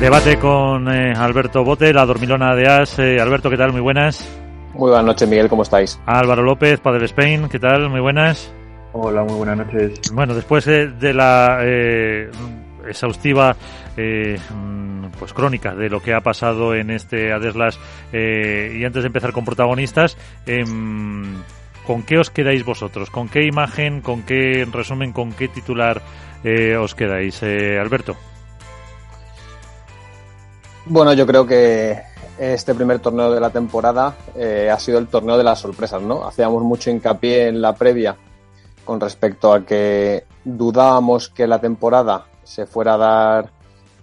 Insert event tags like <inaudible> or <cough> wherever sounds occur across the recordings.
Debate con eh, Alberto Bote, la dormilona de As. Eh, Alberto, ¿qué tal? Muy buenas. Muy buenas noches, Miguel, ¿cómo estáis? Álvaro López, Padre Spain, ¿qué tal? Muy buenas. Hola, muy buenas noches. Bueno, después de la eh, exhaustiva mm, pues crónica de lo que ha pasado en este Adeslas y antes de empezar con protagonistas, em, ¿con qué os quedáis vosotros? ¿Con qué imagen, con qué resumen, con qué titular os quedáis? Alberto. Bueno, yo creo que este primer torneo de la temporada eh, ha sido el torneo de las sorpresas, ¿no? Hacíamos mucho hincapié en la previa con respecto a que dudábamos que la temporada se fuera a dar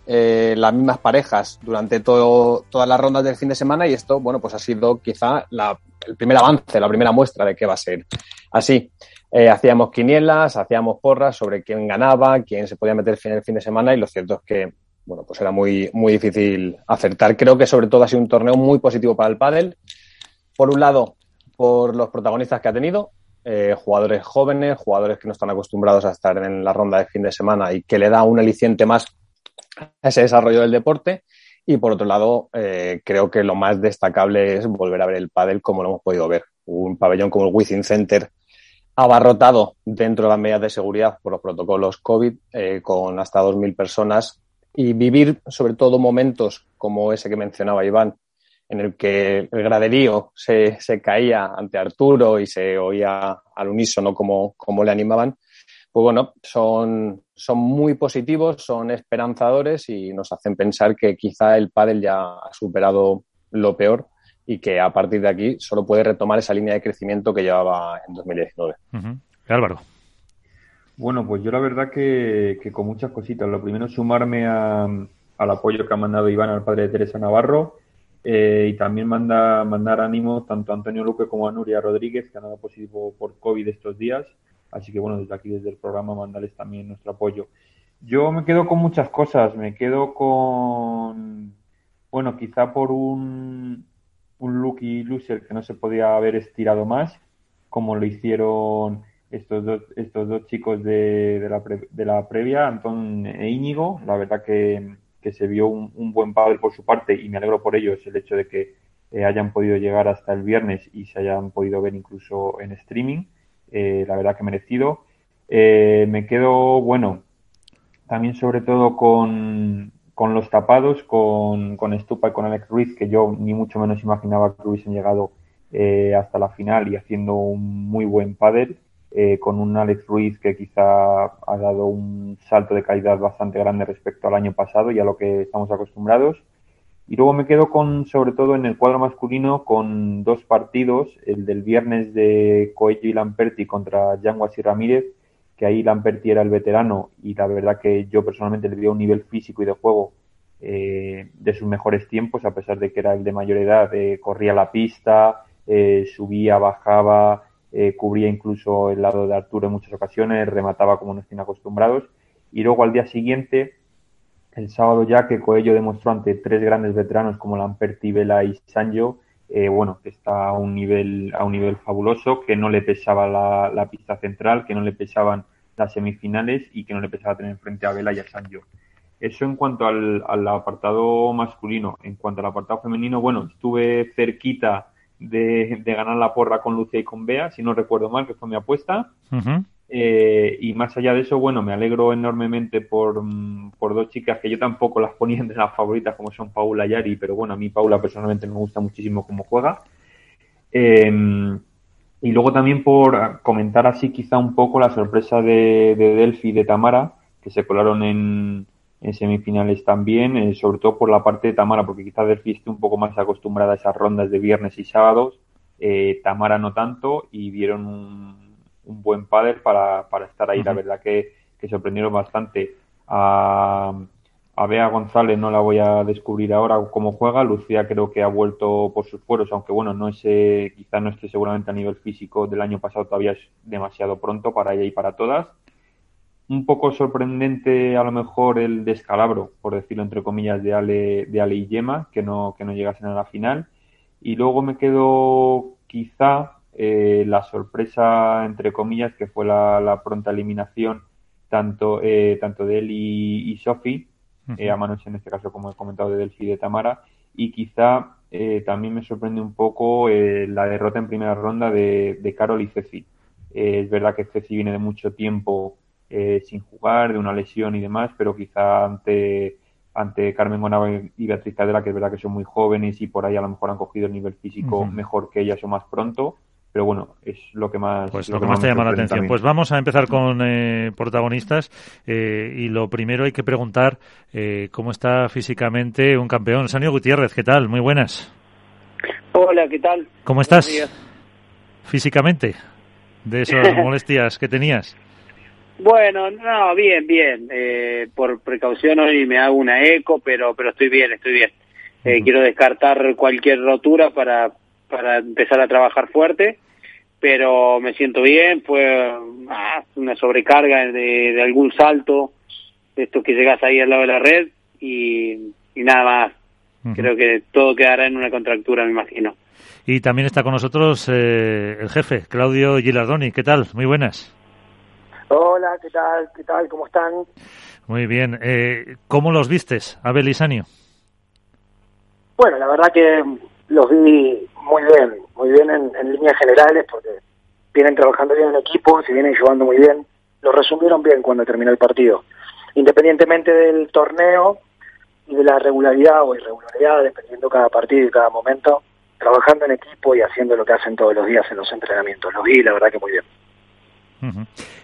eh, las mismas parejas durante todo, todas las rondas del fin de semana y esto, bueno, pues ha sido quizá el primer avance, la primera muestra de qué va a ser así. Eh, hacíamos quinielas, hacíamos porras sobre quién ganaba, quién se podía meter en el fin de semana y lo cierto es que bueno, pues era muy, muy difícil acertar. Creo que sobre todo ha sido un torneo muy positivo para el pádel. Por un lado, por los protagonistas que ha tenido, eh, jugadores jóvenes, jugadores que no están acostumbrados a estar en la ronda de fin de semana y que le da un aliciente más a ese desarrollo del deporte. Y por otro lado, eh, creo que lo más destacable es volver a ver el pádel como lo hemos podido ver. Un pabellón como el Wizzing Center abarrotado dentro de las medidas de seguridad por los protocolos COVID, eh, con hasta 2.000 personas y vivir sobre todo momentos como ese que mencionaba Iván, en el que el graderío se, se caía ante Arturo y se oía al unísono como, le animaban, pues bueno, son, son muy positivos, son esperanzadores y nos hacen pensar que quizá el pádel ya ha superado lo peor y que a partir de aquí solo puede retomar esa línea de crecimiento que llevaba en 2019. Álvaro. Bueno, pues yo la verdad que, con muchas cositas. Lo primero, sumarme al apoyo que ha mandado Iván al padre de Teresa Navarro eh, y también manda, mandar ánimo tanto a Antonio Luque como a Nuria Rodríguez, que han dado positivo por COVID estos días. Así que bueno, desde aquí, desde el programa, mandarles también nuestro apoyo. Yo me quedo con muchas cosas. Me quedo con, bueno, quizá por un, un Lucky Loser que no se podía haber estirado más, como lo hicieron estos dos, estos dos chicos de, de, la, de la previa, Antón e Íñigo. La verdad que, que se vio un, buen padre por su parte y me alegro por ello es el hecho de que eh, hayan podido llegar hasta el viernes y se hayan podido ver incluso en streaming. Eh, la verdad que merecido. Eh, me quedo, bueno, también sobre todo con, con los tapados, con, con Stupa y con Alex Ruiz, que yo ni mucho menos imaginaba que hubiesen llegado hasta la final y haciendo un muy buen pádel. Eh, con un Alex Ruiz que quizá ha dado un salto de calidad bastante grande respecto al año pasado y a lo que estamos acostumbrados. Y luego me quedo con, sobre todo en el cuadro masculino, con dos partidos, el del viernes de Coello y Lamperti contra Yanguas y Ramírez, que ahí Lamperti era el veterano y la verdad que yo personalmente le di un nivel físico y de juego eh, de sus mejores tiempos, a pesar de que era el de mayor edad, eh, corría la pista, subía, bajaba, eh, cubría incluso el lado de Arturo en muchas ocasiones, remataba como nos tienen acostumbrados. Y luego al día siguiente, el sábado ya que Coello demostró ante tres grandes veteranos como Lamperti, Vela y Sanjo, eh, bueno, que está a un nivel, a un nivel fabuloso, que no le pesaba la, pista central, que no le pesaban las semifinales y que no le pesaba tener frente a Vela y a Sanjo. Eso en cuanto al, al apartado masculino. En cuanto al apartado femenino, bueno, estuve cerquita de, ganar la porra con Lucia y con Bea, si no recuerdo mal, que fue mi apuesta. Eh, y más allá de eso, bueno, me alegro enormemente por, mm, por, dos chicas que yo tampoco las ponía entre las favoritas, como son Paula y Ari, pero bueno, a mí Paula personalmente me gusta muchísimo cómo juega. Em, y luego también por comentar así quizá un poco la sorpresa de, de Delphi y de Tamara, que se colaron en, en semifinales también, eh, sobre todo por la parte de Tamara, porque quizás Delphi esté un poco más acostumbrada a esas rondas de viernes y sábados, eh, Tamara no tanto, y vieron un, buen padre para, para estar ahí. La verdad que, que sorprendieron bastante a, A Bea González no la voy a descubrir ahora cómo juega. Lucía creo que ha vuelto por sus fueros, aunque bueno, no es, quizá no esté seguramente a nivel físico del año pasado, todavía es demasiado pronto para ella y para todas. Un poco sorprendente a lo mejor el descalabro, por decirlo entre comillas, de Ale, de Ale y Yema, que no, que no llegasen a la final. Y luego me quedo quizá eh, la sorpresa, entre comillas, que fue la, pronta eliminación tanto, eh, tanto de él y, y Sofi, eh, a manos en este caso, como he comentado, de Delphi y de Tamara. Y quizá eh, también me sorprende un poco eh, la derrota en primera ronda de, de Carol y Ceci. es verdad que Ceci viene de mucho tiempo sin jugar, de una lesión y demás, pero quizá ante, ante Carmen Gonava y Beatriz Cadera, que es verdad que son muy jóvenes y por ahí a lo mejor han cogido el nivel físico mejor que ellas o más pronto, pero bueno, es lo que más, pues lo, que más te llama la atención. Pues vamos a empezar con eh, protagonistas eh, y lo primero hay que preguntar eh, cómo está físicamente un campeón. Sanio Gutiérrez, ¿qué tal? Muy buenas. Hola, ¿qué tal? ¿Cómo estás físicamente de esas <laughs> molestias que tenías? Bueno, no, bien, bien. por precaución hoy me hago una eco, pero pero estoy bien, estoy bien. Quiero descartar cualquier rotura para para empezar a trabajar fuerte pero me siento bien, fue ah, una sobrecarga de, algún salto, de esto que llegas ahí al lado de la red y, nada más. Creo que todo quedará en una contractura, me imagino. Y también está con nosotros eh, el jefe, Claudio Gilardoni. ¿Qué tal? Muy buenas. Hola, ¿qué tal? ¿Qué tal? ¿Cómo están? Muy bien. Eh, ¿Cómo los vistes, Abel y Sanio? Bueno, la verdad que los vi muy bien, muy bien en, líneas generales, porque vienen trabajando bien en equipo, se vienen llevando muy bien. Lo resumieron bien cuando terminó el partido. Independientemente del torneo y de la regularidad o irregularidad, dependiendo cada partido y cada momento, trabajando en equipo y haciendo lo que hacen todos los días en los entrenamientos. Lo vi, la verdad que muy bien.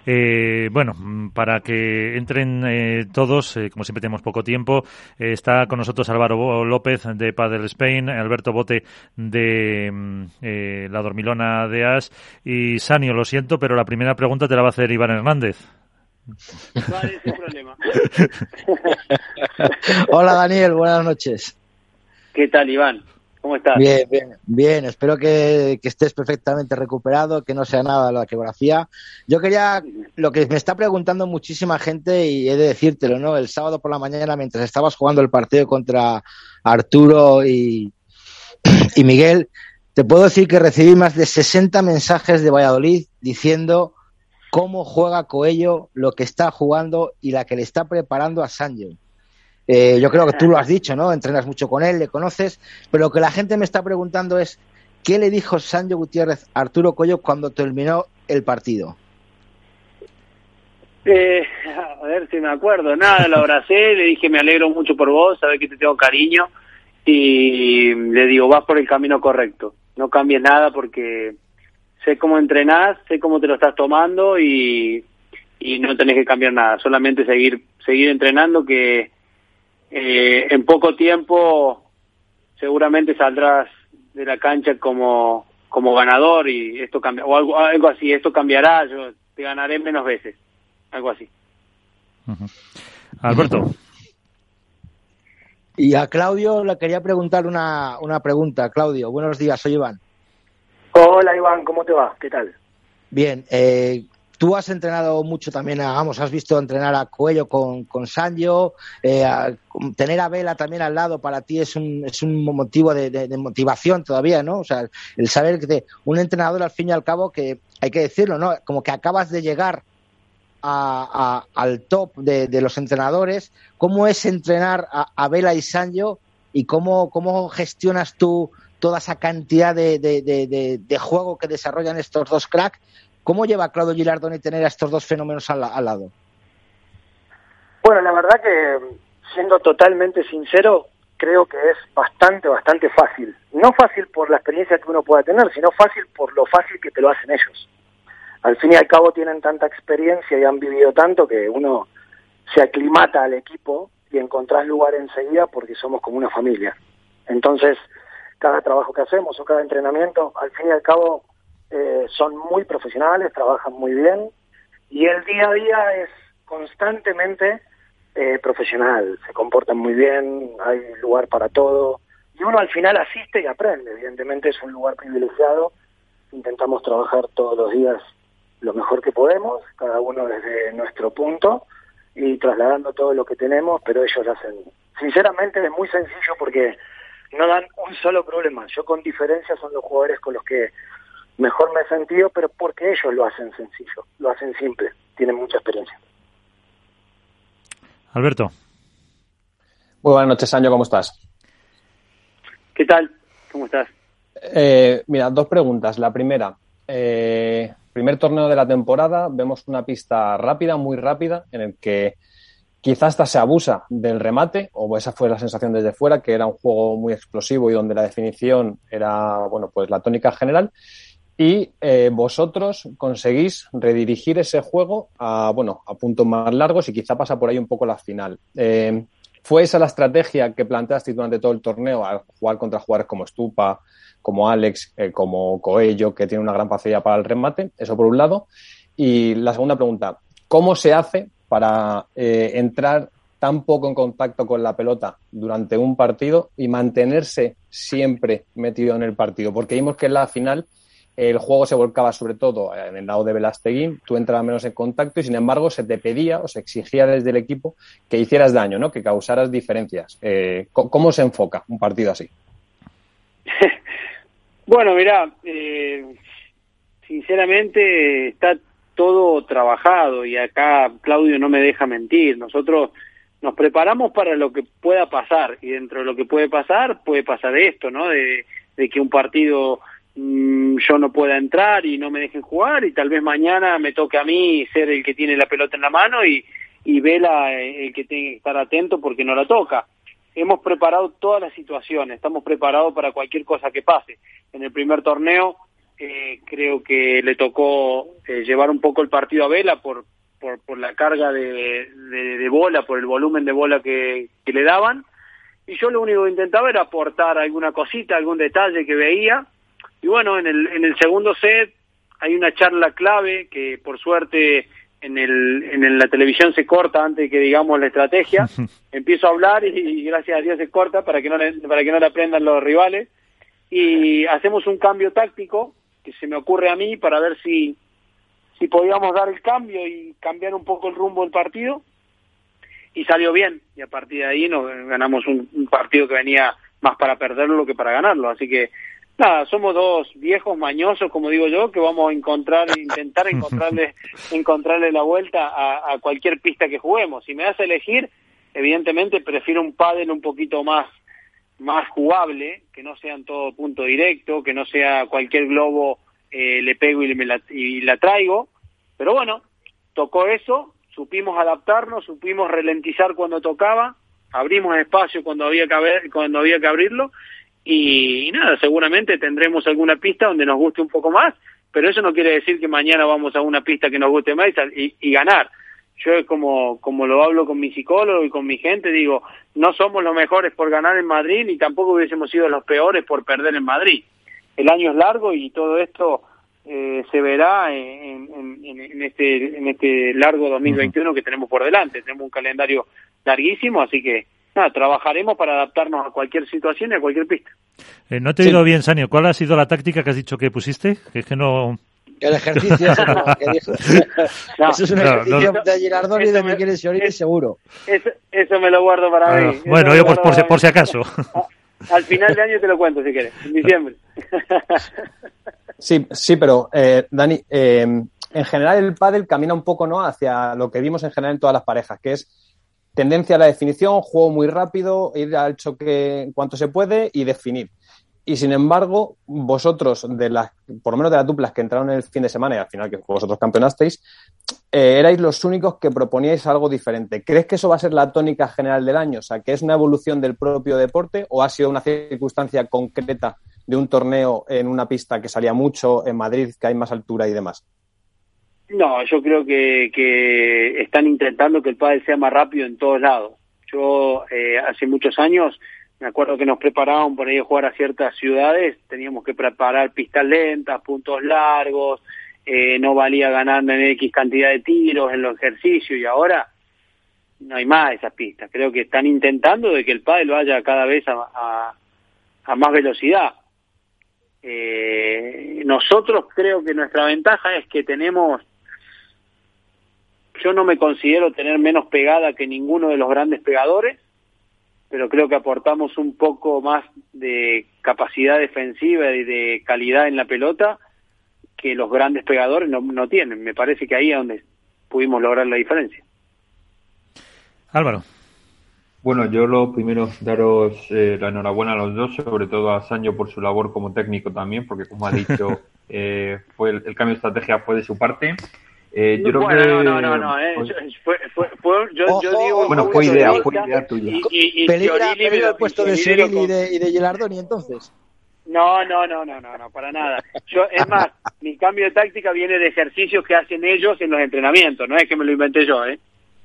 Eh, bueno, para que entren eh, todos, eh, como siempre tenemos poco tiempo, está con nosotros Álvaro López de Padel Spain, Alberto Bote de mm, La Dormilona de As y Sanio, lo siento, pero la primera pregunta te la va a hacer Iván Hernández. Vale, sin problema. <laughs> Hola Daniel, buenas noches. ¿Qué tal Iván? ¿Cómo estás? Bien, bien. Espero que, estés perfectamente recuperado, que no sea nada la geografía. Yo quería, lo que me está preguntando muchísima gente, y he de decírtelo, ¿no? El sábado por la mañana, mientras estabas jugando el partido contra Arturo y, <clears throat> y Miguel, te puedo decir que recibí más de 60 mensajes de Valladolid diciendo cómo juega Coello, lo que está jugando y la que le está preparando a Sánchez. Eh, yo creo que tú lo has dicho, ¿no? Entrenas mucho con él, le conoces, pero lo que la gente me está preguntando es, ¿qué le dijo Sancho Gutiérrez a Arturo Coyo cuando terminó el partido? Eh, a ver si me acuerdo. Nada, lo abracé, <laughs> le dije me alegro mucho por vos, sabes que te tengo cariño y le digo vas por el camino correcto, no cambies nada porque sé cómo entrenás, sé cómo te lo estás tomando y, y no tenés que cambiar nada, solamente seguir seguir entrenando que eh, en poco tiempo seguramente saldrás de la cancha como como ganador y esto cambia o algo algo así esto cambiará yo te ganaré menos veces algo así. Alberto. Y a Claudio le quería preguntar una, una pregunta. Claudio buenos días soy Iván. Hola Iván cómo te va qué tal bien eh, Tú has entrenado mucho también, a, has visto entrenar a Cuello con, con eh, tener a Vela también al lado para ti es un, es un motivo de, motivación todavía, ¿no? O sea, el saber que un entrenador al fin y al cabo que, hay que decirlo, ¿no? Como que acabas de llegar al top de, los entrenadores, ¿cómo es entrenar a, Vela y Sanjo y cómo, gestionas tú toda esa cantidad de, juego que desarrollan estos dos cracks ¿Cómo lleva Claudio Gilardoni tener a estos dos fenómenos al, lado? Bueno, la verdad que, siendo totalmente sincero, creo que es bastante, bastante fácil. No fácil por la experiencia que uno pueda tener, sino fácil por lo fácil que te lo hacen ellos. Al fin y al cabo tienen tanta experiencia y han vivido tanto que uno se aclimata al equipo y encontrás lugar enseguida porque somos como una familia. Entonces, cada trabajo que hacemos o cada entrenamiento, al fin y al cabo, eh, son muy profesionales, trabajan muy bien y el día a día es constantemente eh, profesional, se comportan muy bien, hay lugar para todo y uno al final asiste y aprende. Evidentemente es un lugar privilegiado, intentamos trabajar todos los días lo mejor que podemos, cada uno desde nuestro punto y trasladando todo lo que tenemos, pero ellos lo hacen. Sinceramente es muy sencillo porque no dan un solo problema. Yo con diferencia son los jugadores con los que mejor me he sentido, pero porque ellos lo hacen sencillo, lo hacen simple, tienen mucha experiencia. Alberto. Muy buenas noches, Año, ¿cómo estás? ¿Qué tal? ¿Cómo estás? Eh, mira, dos preguntas. La primera, eh, primer torneo de la temporada, vemos una pista rápida, muy rápida, en el que quizás hasta se abusa del remate, o esa fue la sensación desde fuera, que era un juego muy explosivo y donde la definición era, bueno, pues la tónica general. Y eh, vosotros conseguís redirigir ese juego a, bueno, a puntos más largos y quizá pasa por ahí un poco la final. Eh, ¿Fue esa la estrategia que planteaste durante todo el torneo al jugar contra jugadores como Stupa, como Alex, eh, como Coello, que tiene una gran facilidad para el remate? Eso por un lado. Y la segunda pregunta, ¿cómo se hace para entrar tan poco en contacto con la pelota durante un partido y mantenerse siempre metido en el partido? Porque vimos que en la final el juego se volcaba sobre todo en el lado de Velasteguín, tú entrabas menos en contacto y sin embargo se te pedía o se exigía desde el equipo que hicieras daño, ¿no? que causaras diferencias. Eh, ¿Cómo se enfoca un partido así? <laughs> bueno, mira, eh, sinceramente está todo trabajado y acá Claudio no me deja mentir. Nosotros nos preparamos para lo que pueda pasar y dentro de lo que puede pasar puede pasar esto, ¿no? De, de que un partido Mm, yo no pueda entrar y no me dejen jugar y tal vez mañana me toque a mí ser el que tiene la pelota en la mano y, y Vela eh, el que tiene que estar atento porque no la toca. Hemos preparado todas las situaciones, estamos preparados para cualquier cosa que pase. En el primer torneo eh, creo que le tocó eh, llevar un poco el partido a Vela por, por, por la carga de, de, de, bola, por el volumen de bola que, que le daban. Y yo lo único que intentaba era aportar alguna cosita, algún detalle que veía y bueno, en el, en el segundo set hay una charla clave que por suerte en, el, en la televisión se corta antes de que digamos la estrategia. <laughs> Empiezo a hablar y, gracias a Dios se corta para que no le, para que no le aprendan los rivales. Y hacemos un cambio táctico que se me ocurre a mí para ver si, si podíamos dar el cambio y cambiar un poco el rumbo del partido. Y salió bien. Y a partir de ahí nos ganamos un, un partido que venía más para perderlo que para ganarlo. Así que Nada, somos dos viejos mañosos, como digo yo, que vamos a encontrar, intentar <laughs> encontrarle, encontrarle la vuelta a, a, cualquier pista que juguemos. Si me das a elegir, evidentemente prefiero un pádel un poquito más, más jugable, que no sea en todo punto directo, que no sea cualquier globo eh, le pego y, me la, y la traigo. Pero bueno, tocó eso, supimos adaptarnos, supimos ralentizar cuando tocaba, abrimos espacio cuando había que, haber, cuando había que abrirlo y, nada, seguramente tendremos alguna pista donde nos guste un poco más, pero eso no quiere decir que mañana vamos a una pista que nos guste más y, y ganar. Yo como, como lo hablo con mi psicólogo y con mi gente, digo, no somos los mejores por ganar en Madrid ni tampoco hubiésemos sido los peores por perder en Madrid. El año es largo y todo esto eh, se verá en, en, en, este, en este largo 2021 que tenemos por delante. Tenemos un calendario larguísimo, así que nada, trabajaremos para adaptarnos a cualquier situación y a cualquier pista. Eh, no te he oído bien, Sanio. ¿Cuál ha sido la táctica que has dicho que pusiste? Que es que no... El ejercicio ese que dijo. <laughs> no, eso es un ejercicio no, de Girardoni y de Miguel Siorini, seguro. Eso, eso, me lo guardo para ah, mí. Bueno, yo pues por, si, por si acaso. Al final de año te lo cuento si quieres, en diciembre. <laughs> Sí, sí, pero eh, Dani, eh, en general el pádel camina un poco no hacia lo que vimos en general en todas las parejas, que es tendencia a la definición, juego muy rápido, ir al choque cuanto se puede y definir. Y sin embargo, vosotros, de las, por lo menos de las duplas que entraron el fin de semana y al final que vosotros campeonasteis, eh, erais los únicos que proponíais algo diferente. ¿Crees que eso va a ser la tónica general del año? O sea, que es una evolución del propio deporte o ha sido una circunstancia concreta de un torneo en una pista que salía mucho en Madrid, que hay más altura y demás? No, yo creo que, que están intentando que el pádel sea más rápido en todos lados. Yo eh, hace muchos años me acuerdo que nos preparaban por ahí a jugar a ciertas ciudades, teníamos que preparar pistas lentas, puntos largos, eh, no valía ganar en X cantidad de tiros en los ejercicios y ahora no hay más esas pistas. Creo que están intentando de que el pádel vaya cada vez a, a, a más velocidad. Eh, nosotros creo que nuestra ventaja es que tenemos, yo no me considero tener menos pegada que ninguno de los grandes pegadores, pero creo que aportamos un poco más de capacidad defensiva y de calidad en la pelota que los grandes pegadores no, no tienen. Me parece que ahí es donde pudimos lograr la diferencia. Álvaro. Bueno, yo lo primero daros eh, la enhorabuena a los dos, sobre todo a Sancho por su labor como técnico también, porque como ha dicho, <laughs> eh, fue el, el, cambio de estrategia fue de su parte. Eh, yo bueno, creo que... no, no, no, eh. fue, fue, fue, yo, yo digo... Bueno, fue idea, fue idea tuya. Y, y, y ¿Peligra, el puesto de Cyril y de, y de Gilardoni entonces? No, no, no, no, no, no, para nada. Yo, es más, <laughs> mi cambio de táctica viene de ejercicios que hacen ellos en los entrenamientos, no es que me lo inventé yo, ¿eh?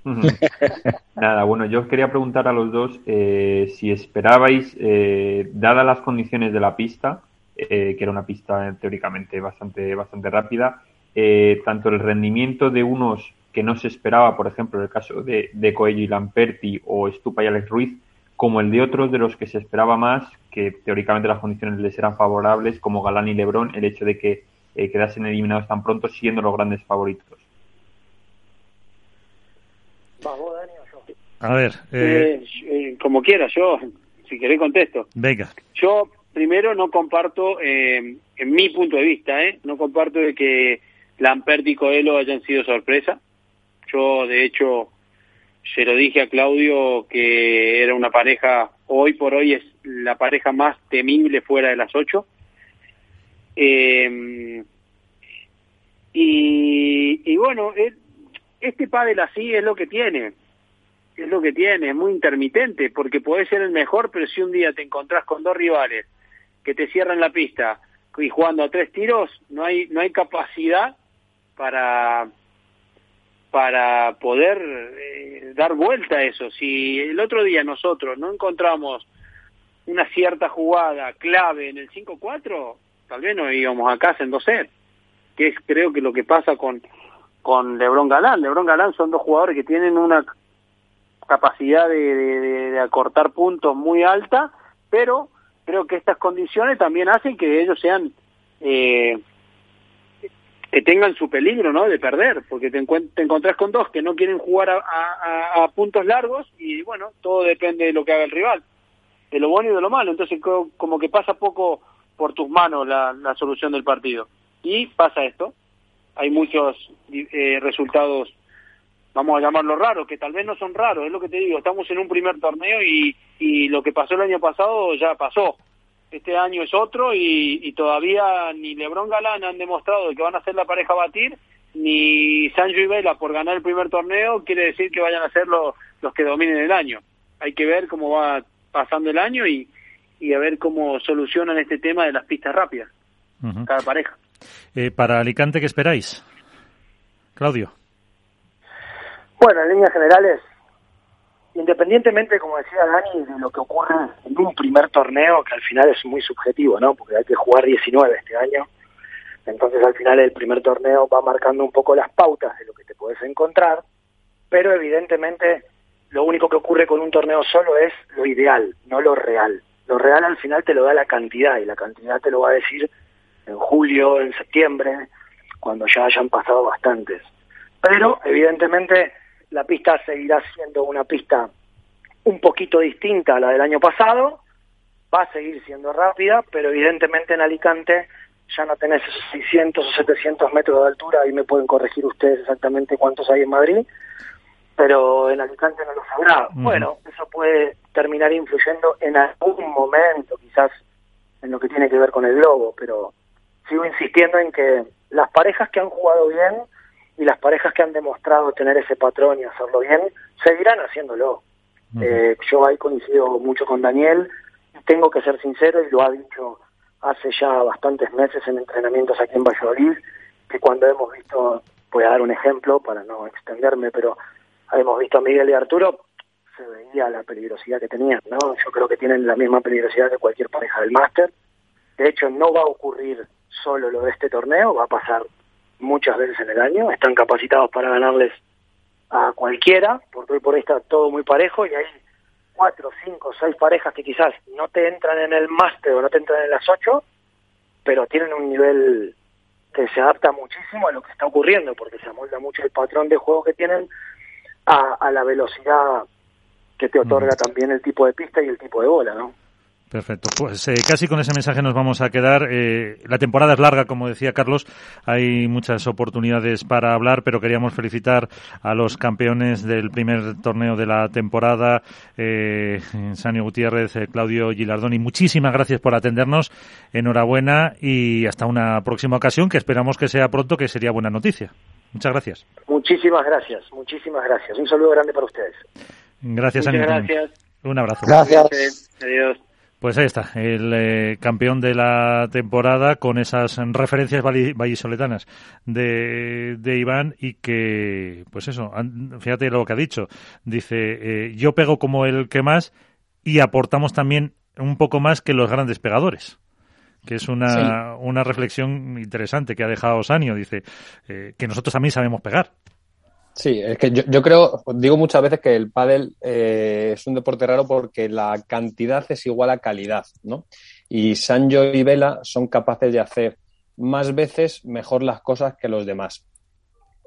<laughs> Nada, bueno, yo os quería preguntar a los dos eh, si esperabais, eh, dadas las condiciones de la pista, eh, que era una pista teóricamente bastante, bastante rápida, eh, tanto el rendimiento de unos que no se esperaba, por ejemplo, en el caso de, de Coello y Lamperti o Stupa y Alex Ruiz, como el de otros de los que se esperaba más, que teóricamente las condiciones les eran favorables, como Galán y Lebrón, el hecho de que eh, quedasen eliminados tan pronto siendo los grandes favoritos. A ver. Eh... Eh, como quiera, yo, si querés, contesto. Venga. Yo, primero, no comparto, eh, en mi punto de vista, eh, no comparto de que Lamperti y Coelho hayan sido sorpresa. Yo, de hecho, se lo dije a Claudio que era una pareja, hoy por hoy es la pareja más temible fuera de las ocho. Eh, y, y bueno, este pádel así es lo que tiene es lo que tiene, es muy intermitente, porque puede ser el mejor, pero si un día te encontrás con dos rivales que te cierran la pista y jugando a tres tiros, no hay no hay capacidad para para poder eh, dar vuelta a eso. Si el otro día nosotros no encontramos una cierta jugada clave en el 5-4, tal vez no íbamos a casa en 2 sets, que es creo que lo que pasa con con LeBron Galán. LeBron Galán son dos jugadores que tienen una capacidad de, de, de, acortar puntos muy alta, pero creo que estas condiciones también hacen que ellos sean eh, que tengan su peligro no de perder porque te, te encontrás con dos que no quieren jugar a, puntos largos y bueno todo depende de lo que haga el rival de lo bueno y de lo malo. Entonces como que pasa poco por tus manos la, la solución del partido. Y pasa esto. Hay muchos eh, resultados vamos a llamarlo raro, que tal vez no son raros, es lo que te digo, estamos en un primer torneo y, y lo que pasó el año pasado ya pasó. Este año es otro y, y todavía ni Lebron Galán han demostrado que van a ser la pareja a batir, ni Sancho y Vela por ganar el primer torneo quiere decir que vayan a ser los, los que dominen el año. Hay que ver cómo va pasando el año y, y a ver cómo solucionan este tema de las pistas rápidas, uh -huh. cada pareja. Eh, para Alicante, ¿qué esperáis? Claudio. Bueno, en líneas generales, independientemente, como decía Dani, de lo que ocurre en un primer torneo, que al final es muy subjetivo, ¿no? Porque hay que jugar 19 este año. Entonces, al final, el primer torneo va marcando un poco las pautas de lo que te puedes encontrar. Pero, evidentemente, lo único que ocurre con un torneo solo es lo ideal, no lo real. Lo real al final te lo da la cantidad, y la cantidad te lo va a decir en julio, en septiembre, cuando ya hayan pasado bastantes. Pero, evidentemente, la pista seguirá siendo una pista un poquito distinta a la del año pasado, va a seguir siendo rápida, pero evidentemente en Alicante ya no tenés esos 600 o 700 metros de altura, ahí me pueden corregir ustedes exactamente cuántos hay en Madrid, pero en Alicante no lo sabrá. Bueno, eso puede terminar influyendo en algún momento, quizás en lo que tiene que ver con el globo, pero sigo insistiendo en que las parejas que han jugado bien y las parejas que han demostrado tener ese patrón y hacerlo bien, seguirán haciéndolo. Uh -huh. eh, yo ahí coincido mucho con Daniel, tengo que ser sincero y lo ha dicho hace ya bastantes meses en entrenamientos aquí en Valladolid, que cuando hemos visto, voy a dar un ejemplo para no extenderme, pero hemos visto a Miguel y Arturo, se veía la peligrosidad que tenían, ¿no? Yo creo que tienen la misma peligrosidad que cualquier pareja del máster. De hecho, no va a ocurrir solo lo de este torneo, va a pasar muchas veces en el año, están capacitados para ganarles a cualquiera, porque hoy por ahí está todo muy parejo y hay cuatro, cinco, seis parejas que quizás no te entran en el máster o no te entran en las ocho, pero tienen un nivel que se adapta muchísimo a lo que está ocurriendo, porque se amolda mucho el patrón de juego que tienen a, a la velocidad que te otorga también el tipo de pista y el tipo de bola, ¿no? Perfecto. Pues eh, casi con ese mensaje nos vamos a quedar. Eh, la temporada es larga, como decía Carlos. Hay muchas oportunidades para hablar, pero queríamos felicitar a los campeones del primer torneo de la temporada, eh, Sanio Gutiérrez, eh, Claudio Gilardoni. Muchísimas gracias por atendernos. Enhorabuena y hasta una próxima ocasión, que esperamos que sea pronto, que sería buena noticia. Muchas gracias. Muchísimas gracias, muchísimas gracias. Un saludo grande para ustedes. Gracias, Muchas Sanio. gracias. Un abrazo. Gracias. Adiós. Pues ahí está, el eh, campeón de la temporada con esas referencias valli- vallisoletanas de, de Iván y que, pues eso, fíjate lo que ha dicho. Dice, eh, yo pego como el que más y aportamos también un poco más que los grandes pegadores. Que es una, una reflexión interesante que ha dejado Sanio. Dice eh, que nosotros también sabemos pegar. Sí, es que yo, yo creo, digo muchas veces que el pádel eh, es un deporte raro porque la cantidad es igual a calidad, ¿no? Y Sancho y Vela son capaces de hacer más veces mejor las cosas que los demás.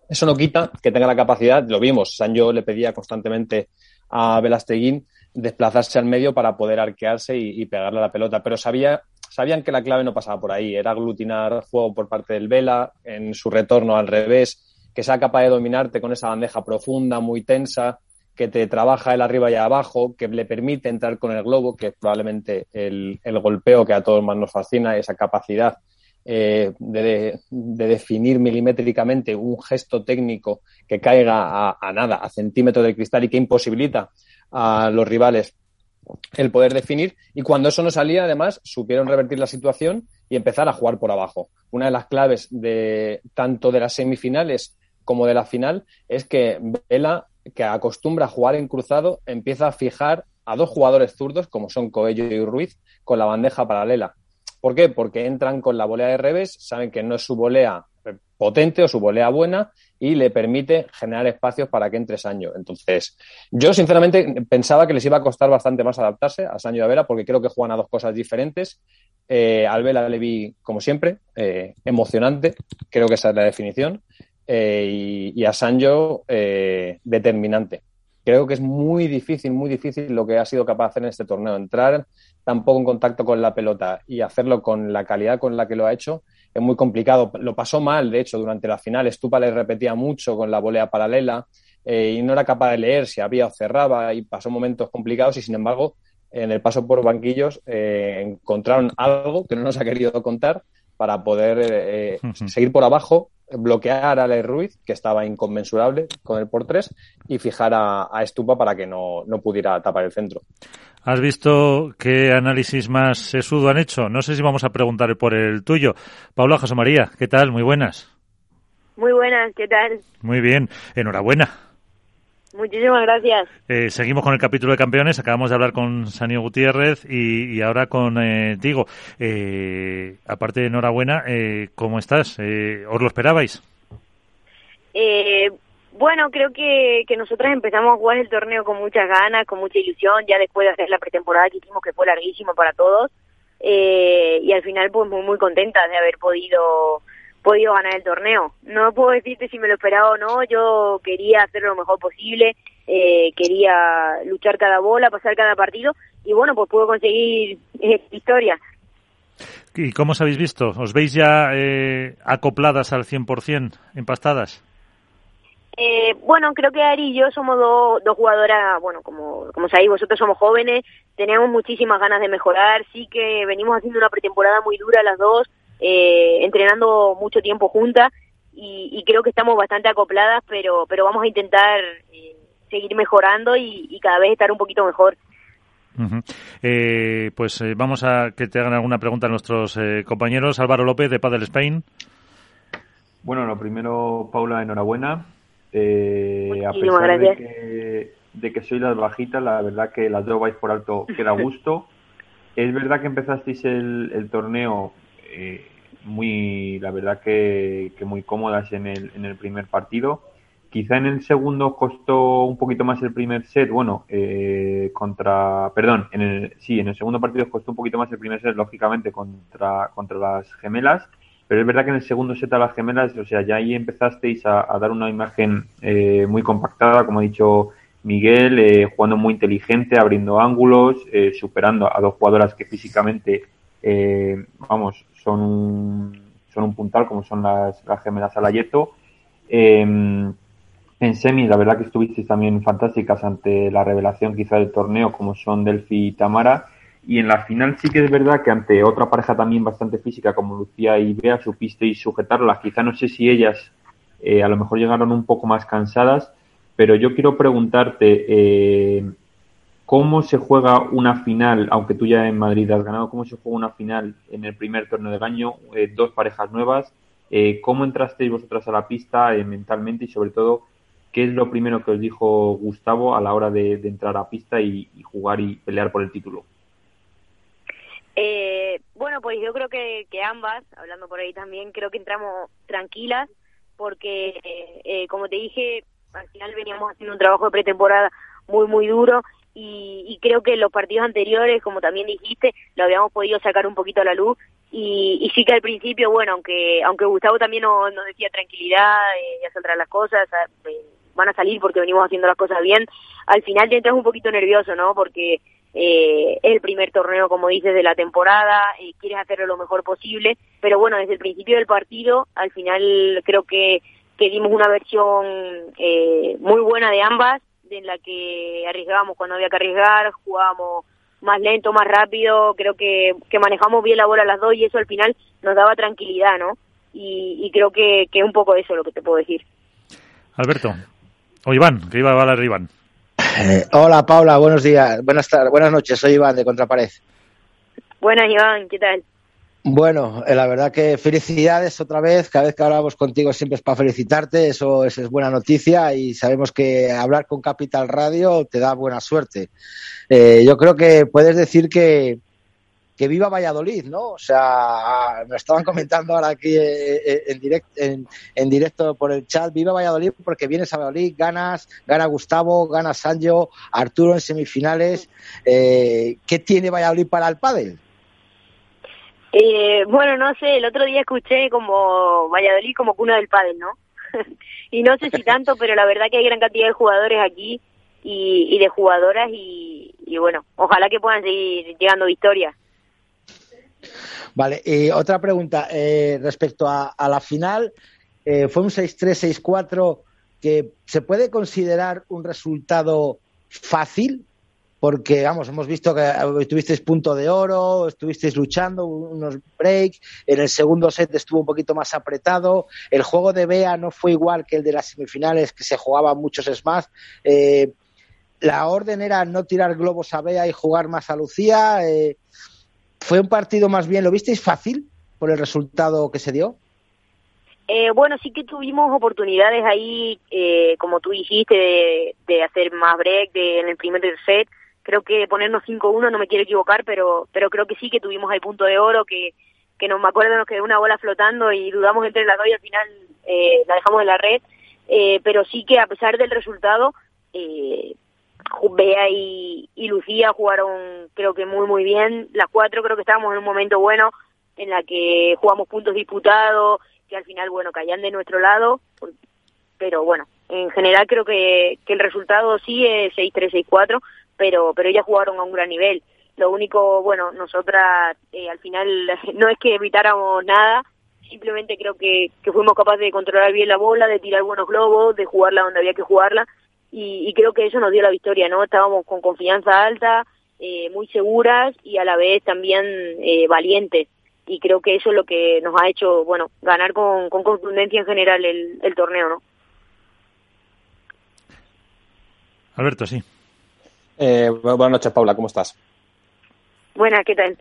Eso no quita que tenga la capacidad, lo vimos, Sancho le pedía constantemente a Velasteguín desplazarse al medio para poder arquearse y, pegarle a la pelota, pero sabía, sabían que la clave no pasaba por ahí, era aglutinar juego por parte del Vela, en su retorno al revés, que sea capaz de dominarte con esa bandeja profunda, muy tensa, que te trabaja el arriba y abajo, que le permite entrar con el globo, que es probablemente el, el golpeo que a todos más nos fascina, esa capacidad eh, de, de, definir milimétricamente un gesto técnico que caiga a, nada, a centímetros de cristal y que imposibilita a los rivales el poder definir. Y cuando eso no salía, además, supieron revertir la situación y empezar a jugar por abajo. Una de las claves de tanto de las semifinales como de la final es que Vela, que acostumbra a jugar en cruzado, empieza a fijar a dos jugadores zurdos, como son Coello y Ruiz, con la bandeja paralela. ¿Por qué? Porque entran con la volea de revés, saben que no es su volea potente o su volea buena y le permite generar espacios para que entre Sancho. Entonces, yo sinceramente pensaba que les iba a costar bastante más adaptarse a Sancho y a Vela porque creo que juegan a dos cosas diferentes. Eh, al Vela le vi, como siempre, eh, emocionante, creo que esa es la definición, eh, y, y, a Sancho determinante. Creo que es muy difícil, muy difícil lo que ha sido capaz de hacer en este torneo, entrar tampoco en contacto con la pelota y hacerlo con la calidad con la que lo ha hecho es muy complicado. Lo pasó mal, de hecho, durante la final. Estupa le repetía mucho con la volea paralela eh, y no era capaz de leer si había o cerraba y pasó momentos complicados y, sin embargo, en el paso por banquillos eh, encontraron algo que no nos ha querido contar para poder eh, uh -huh. <laughs> seguir por abajo, bloquear a Ale Ruiz, que estaba inconmensurable con el por tres, y fijar a, a Estupa para que no, no pudiera tapar el centro. ¿Has visto qué análisis más sesudo han hecho? No sé si vamos a preguntar por el tuyo. Paula José María, ¿qué tal? Muy buenas. Muy buenas, ¿qué tal? Muy bien, enhorabuena. Muchísimas gracias. Eh, seguimos con el capítulo de campeones. Acabamos de hablar con Sanio Gutiérrez y, y ahora con eh, Tigo. Eh, aparte de enhorabuena, ¿cómo estás? ¿Os lo esperabais? bueno, creo que, que nosotras empezamos a jugar el torneo con muchas ganas, con mucha ilusión, ya después de hacer la pretemporada que hicimos, que fue larguísima para todos. y al final, pues muy, muy contentas de haber podido podido ganar el torneo. No puedo decirte si me lo esperaba o no, yo quería hacer lo mejor posible, eh, quería luchar cada bola, pasar cada partido y bueno, pues puedo conseguir eh, victoria. ¿Y cómo os habéis visto? ¿Os veis ya eh, acopladas al 100%, empastadas? Eh, bueno, creo que Ari y yo somos dos, dos jugadoras, bueno, como, como sabéis, vosotros somos jóvenes, tenemos muchísimas ganas de mejorar, sí que venimos haciendo una pretemporada muy dura las dos, eh, entrenando mucho tiempo juntas y, y, creo que estamos bastante acopladas, pero, pero vamos a intentar eh, seguir mejorando y, y, cada vez estar un poquito mejor. Uh -huh. eh, pues vamos a que te hagan alguna pregunta a nuestros compañeros. Álvaro López de Padel Spain. Bueno, lo primero, Paula, enhorabuena. Eh, a pesar de que, de que soy las bajitas, la verdad que las dos vais por alto, queda <laughs> gusto. es verdad que empezasteis el, el torneo eh, muy, la verdad que, que, muy cómodas en el, en el primer partido. quizá en el segundo costó un poquito más el primer set, bueno, eh, contra, perdón, en el, sí, en el segundo partido costó un poquito más el primer set, lógicamente, contra, contra las gemelas, pero es verdad que en el segundo set a las gemelas, o sea, ya ahí empezasteis a, dar una imagen eh, muy compactada, como ha dicho Miguel, eh, jugando muy inteligente, abriendo ángulos, eh, superando a dos jugadoras que físicamente, vamos, son un, son un puntal, como son las, las gemelas Alayeto. Em, en semi, la verdad que estuvisteis también fantásticas ante la revelación quizá del torneo, como son Delphi y Tamara. Y en la final sí que es verdad que ante otra pareja también bastante física como Lucía y Bea supisteis sujetarlas. Quizá no sé si ellas eh, a lo mejor llegaron un poco más cansadas, pero yo quiero preguntarte eh, cómo se juega una final, aunque tú ya en Madrid has ganado, cómo se juega una final en el primer torneo del año, eh, dos parejas nuevas, cómo entrasteis vosotras a la pista mentalmente y sobre todo ¿Qué es lo primero que os dijo Gustavo a la hora de, entrar a pista y, jugar y pelear por el título? Eh, bueno, pues yo creo que, ambas, hablando por ahí también, creo que entramos tranquilas porque, eh, como te dije, al final veníamos haciendo un trabajo de pretemporada muy, muy duro y, creo que los partidos anteriores, como también dijiste, lo habíamos podido sacar un poquito a la luz. Y, sí que al principio, bueno, aunque aunque Gustavo también nos, decía tranquilidad, eh, ya saldrán las cosas, eh, van a salir porque venimos haciendo las cosas bien, al final te entras un poquito nervioso, ¿no? Porque eh, es el primer torneo, como dices, de la temporada, eh, quieres hacerlo lo mejor posible, pero bueno, desde el principio del partido, al final creo que, que dimos una versión eh, muy buena de ambas, en la que arriesgábamos cuando había que arriesgar, jugábamos más lento, más rápido, creo que, que manejamos bien la bola las dos y eso al final nos daba tranquilidad, ¿no? Y, y creo que, que un poco eso lo que te puedo decir. Alberto, o Iván, que iba a hablar Iván. Eh, hola Paula, buenos días, buenas tardes, buenas noches, soy Iván de Contrapared. Buenas Iván, ¿qué tal? Bueno, eh, la verdad que felicidades otra vez. Cada vez que hablamos contigo siempre es para felicitarte. Eso, es buena noticia y sabemos que hablar con Capital Radio te da buena suerte. Eh, yo creo que puedes decir que, que viva Valladolid, ¿no? O sea, me estaban comentando ahora aquí eh, en, directo, en, directo por el chat, viva Valladolid porque vienes a Valladolid, ganas, gana Gustavo, gana Sancho, Arturo en semifinales. Eh, ¿Qué tiene Valladolid para el pádel? Bueno, no sé, el otro día escuché como Valladolid como cuna del pádel, ¿no? <laughs> y no sé si tanto, pero la verdad que hay gran cantidad de jugadores aquí y, de jugadoras y, bueno, ojalá que puedan seguir llegando victorias. Vale, y otra pregunta eh, respecto a, la final. Eh, fue un 6-3, 6-4 que se puede considerar un resultado fácil, porque, vamos, hemos visto que tuvisteis punto de oro, estuvisteis luchando, unos breaks, en el segundo set estuvo un poquito más apretado, el juego de Bea no fue igual que el de las semifinales, que se jugaban muchos smash. Eh, la orden era no tirar globos a Bea y jugar más a Lucía. Eh, ¿Fue un partido más bien, lo visteis fácil por el resultado que se dio? Eh, bueno, sí que tuvimos oportunidades ahí, eh, como tú dijiste, de, hacer más break de, en el primer set. Creo que ponernos 5-1, no me quiero equivocar, pero pero creo que sí que tuvimos el punto de oro, que, que no me acuerdo, nos quedó una bola flotando y dudamos entre las dos y al final eh, la dejamos en la red. Eh, pero sí que a pesar del resultado, eh, Bea y, Lucía jugaron creo que muy muy bien. Las cuatro creo que estábamos en un momento bueno en la que jugamos puntos disputados, que al final, bueno, caían de nuestro lado. Pero bueno, en general creo que, que el resultado sí es 6-3, 6-4, pero, pero ellas jugaron a un gran nivel. Lo único, bueno, nosotras eh, al final <laughs> no es que evitáramos nada, simplemente creo que, que fuimos capaces de controlar bien la bola, de tirar buenos globos, de jugarla donde había que jugarla y, creo que eso nos dio la victoria, ¿no? Estábamos con confianza alta, eh, muy seguras y a la vez también eh, valientes. Y creo que eso es lo que nos ha hecho, bueno, ganar con, con contundencia en general el, el torneo, ¿no? Alberto, sí. Eh, buenas noches, Paula, ¿cómo estás? Buenas, ¿qué tal?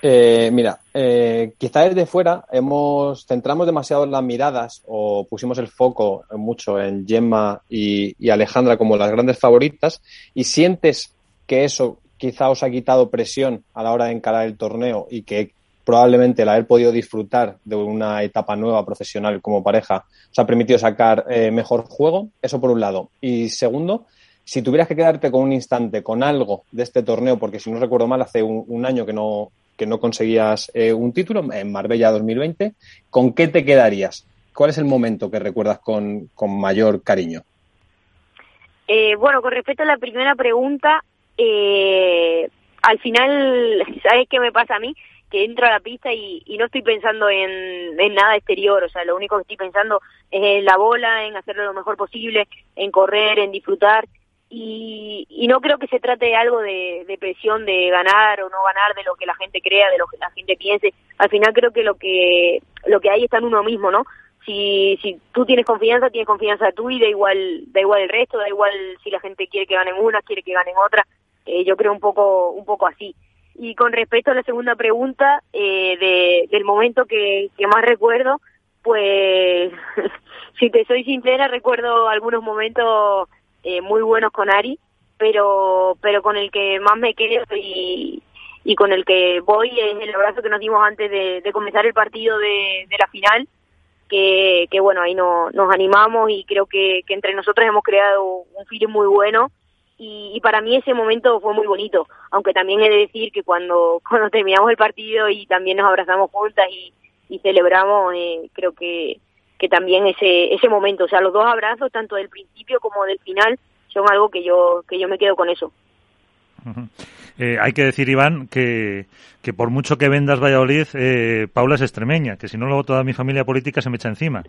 Eh, mira, eh, quizá desde fuera hemos centramos demasiado las miradas o pusimos el foco mucho en Gemma y, Alejandra como las grandes favoritas y sientes que eso quizá os ha quitado presión a la hora de encarar el torneo y que probablemente el haber podido disfrutar de una etapa nueva profesional como pareja os ha permitido sacar eh, mejor juego. Eso por un lado. Y segundo, si tuvieras que quedarte con un instante, con algo de este torneo, porque si no recuerdo mal, hace un, año que no, que no conseguías eh, un título, en Marbella 2020, ¿con qué te quedarías? ¿Cuál es el momento que recuerdas con, con mayor cariño? Eh, bueno, con respecto a la primera pregunta, eh, al final, <laughs> ¿sabes qué me pasa a mí? Que entro a la pista y, no estoy pensando en, nada exterior, o sea, lo único que estoy pensando es en la bola, en hacerlo lo mejor posible, en correr, en disfrutar. Y, y no creo que se trate de algo de, presión de ganar o no ganar, de lo que la gente crea, de lo que la gente piense. Al final creo que lo que lo que hay está en uno mismo, ¿no? si, si tú tienes confianza, tienes confianza tú y da igual, da igual el resto, da igual si la gente quiere que ganen una, quiere que ganen otra. Eh, yo creo un poco, un poco así. Y con respecto a la segunda pregunta, eh, de, del momento que, que más recuerdo, pues, <laughs> si te soy sincera, recuerdo algunos momentos eh, muy buenos con Ari, pero, pero con el que más me quedo y, y con el que voy es el abrazo que nos dimos antes de, comenzar el partido de, de la final, que, bueno, ahí no, nos animamos y creo que, entre nosotros hemos creado un feeling muy bueno y, para mí ese momento fue muy bonito, aunque también he de decir que cuando, <laughs> cuando terminamos el partido y también nos abrazamos juntas y, celebramos, eh, creo que, que también ese, ese momento, o sea, los dos abrazos, tanto del principio como del final, son algo que yo, que yo me quedo con eso. Eh, hay que decir, Iván, que, que por mucho que vendas Valladolid, eh, Paula es extremeña, que si no luego toda mi familia política se me echa encima.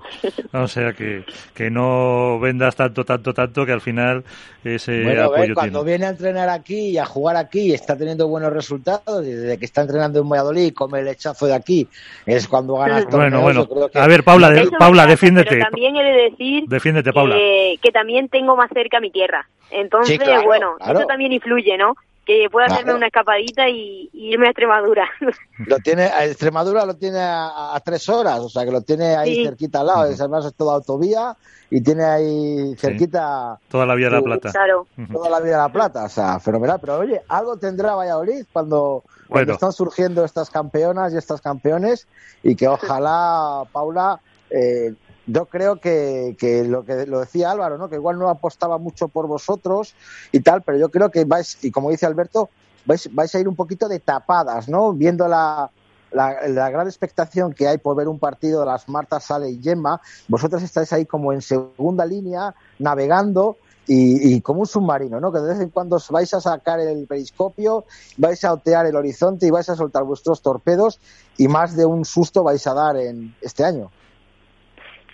O sea, que, que no vendas tanto, tanto, tanto, que al final ese bueno, apoyo cuando viene a entrenar aquí y a jugar aquí y está teniendo buenos resultados, desde que está entrenando en Valladolid y come el hechazo de aquí, es cuando gana el Bueno, bueno. A ver, Paula, Paula, defiéndete. Pero también he de decir defiéndete, Paula. Que, también tengo más cerca mi tierra. Entonces, bueno, eso también influye, ¿no? Que pueda hacerme una escapadita y, irme a Extremadura. <laughs> Lo tiene, a Extremadura lo tiene a, tres horas, o sea que lo tiene ahí cerquita al lado, además es toda autovía y tiene ahí cerquita... Toda la Vía de la Plata. Claro. Toda la Vía de la Plata, o sea, fenomenal. Pero oye, algo tendrá Valladolid cuando, cuando están surgiendo estas campeonas y estas campeones y que ojalá, Paula, eh, yo creo que, que, lo que lo decía Álvaro, ¿no? que igual no apostaba mucho por vosotros y tal, pero yo creo que vais, y como dice Alberto, vais, vais a ir un poquito de tapadas, ¿no? Viendo la, la, gran expectación que hay por ver un partido de las Martas, Sale y Gemma, vosotros estáis ahí como en segunda línea, navegando y, y, como un submarino, ¿no? Que de vez en cuando os vais a sacar el periscopio, vais a otear el horizonte y vais a soltar vuestros torpedos y más de un susto vais a dar en este año.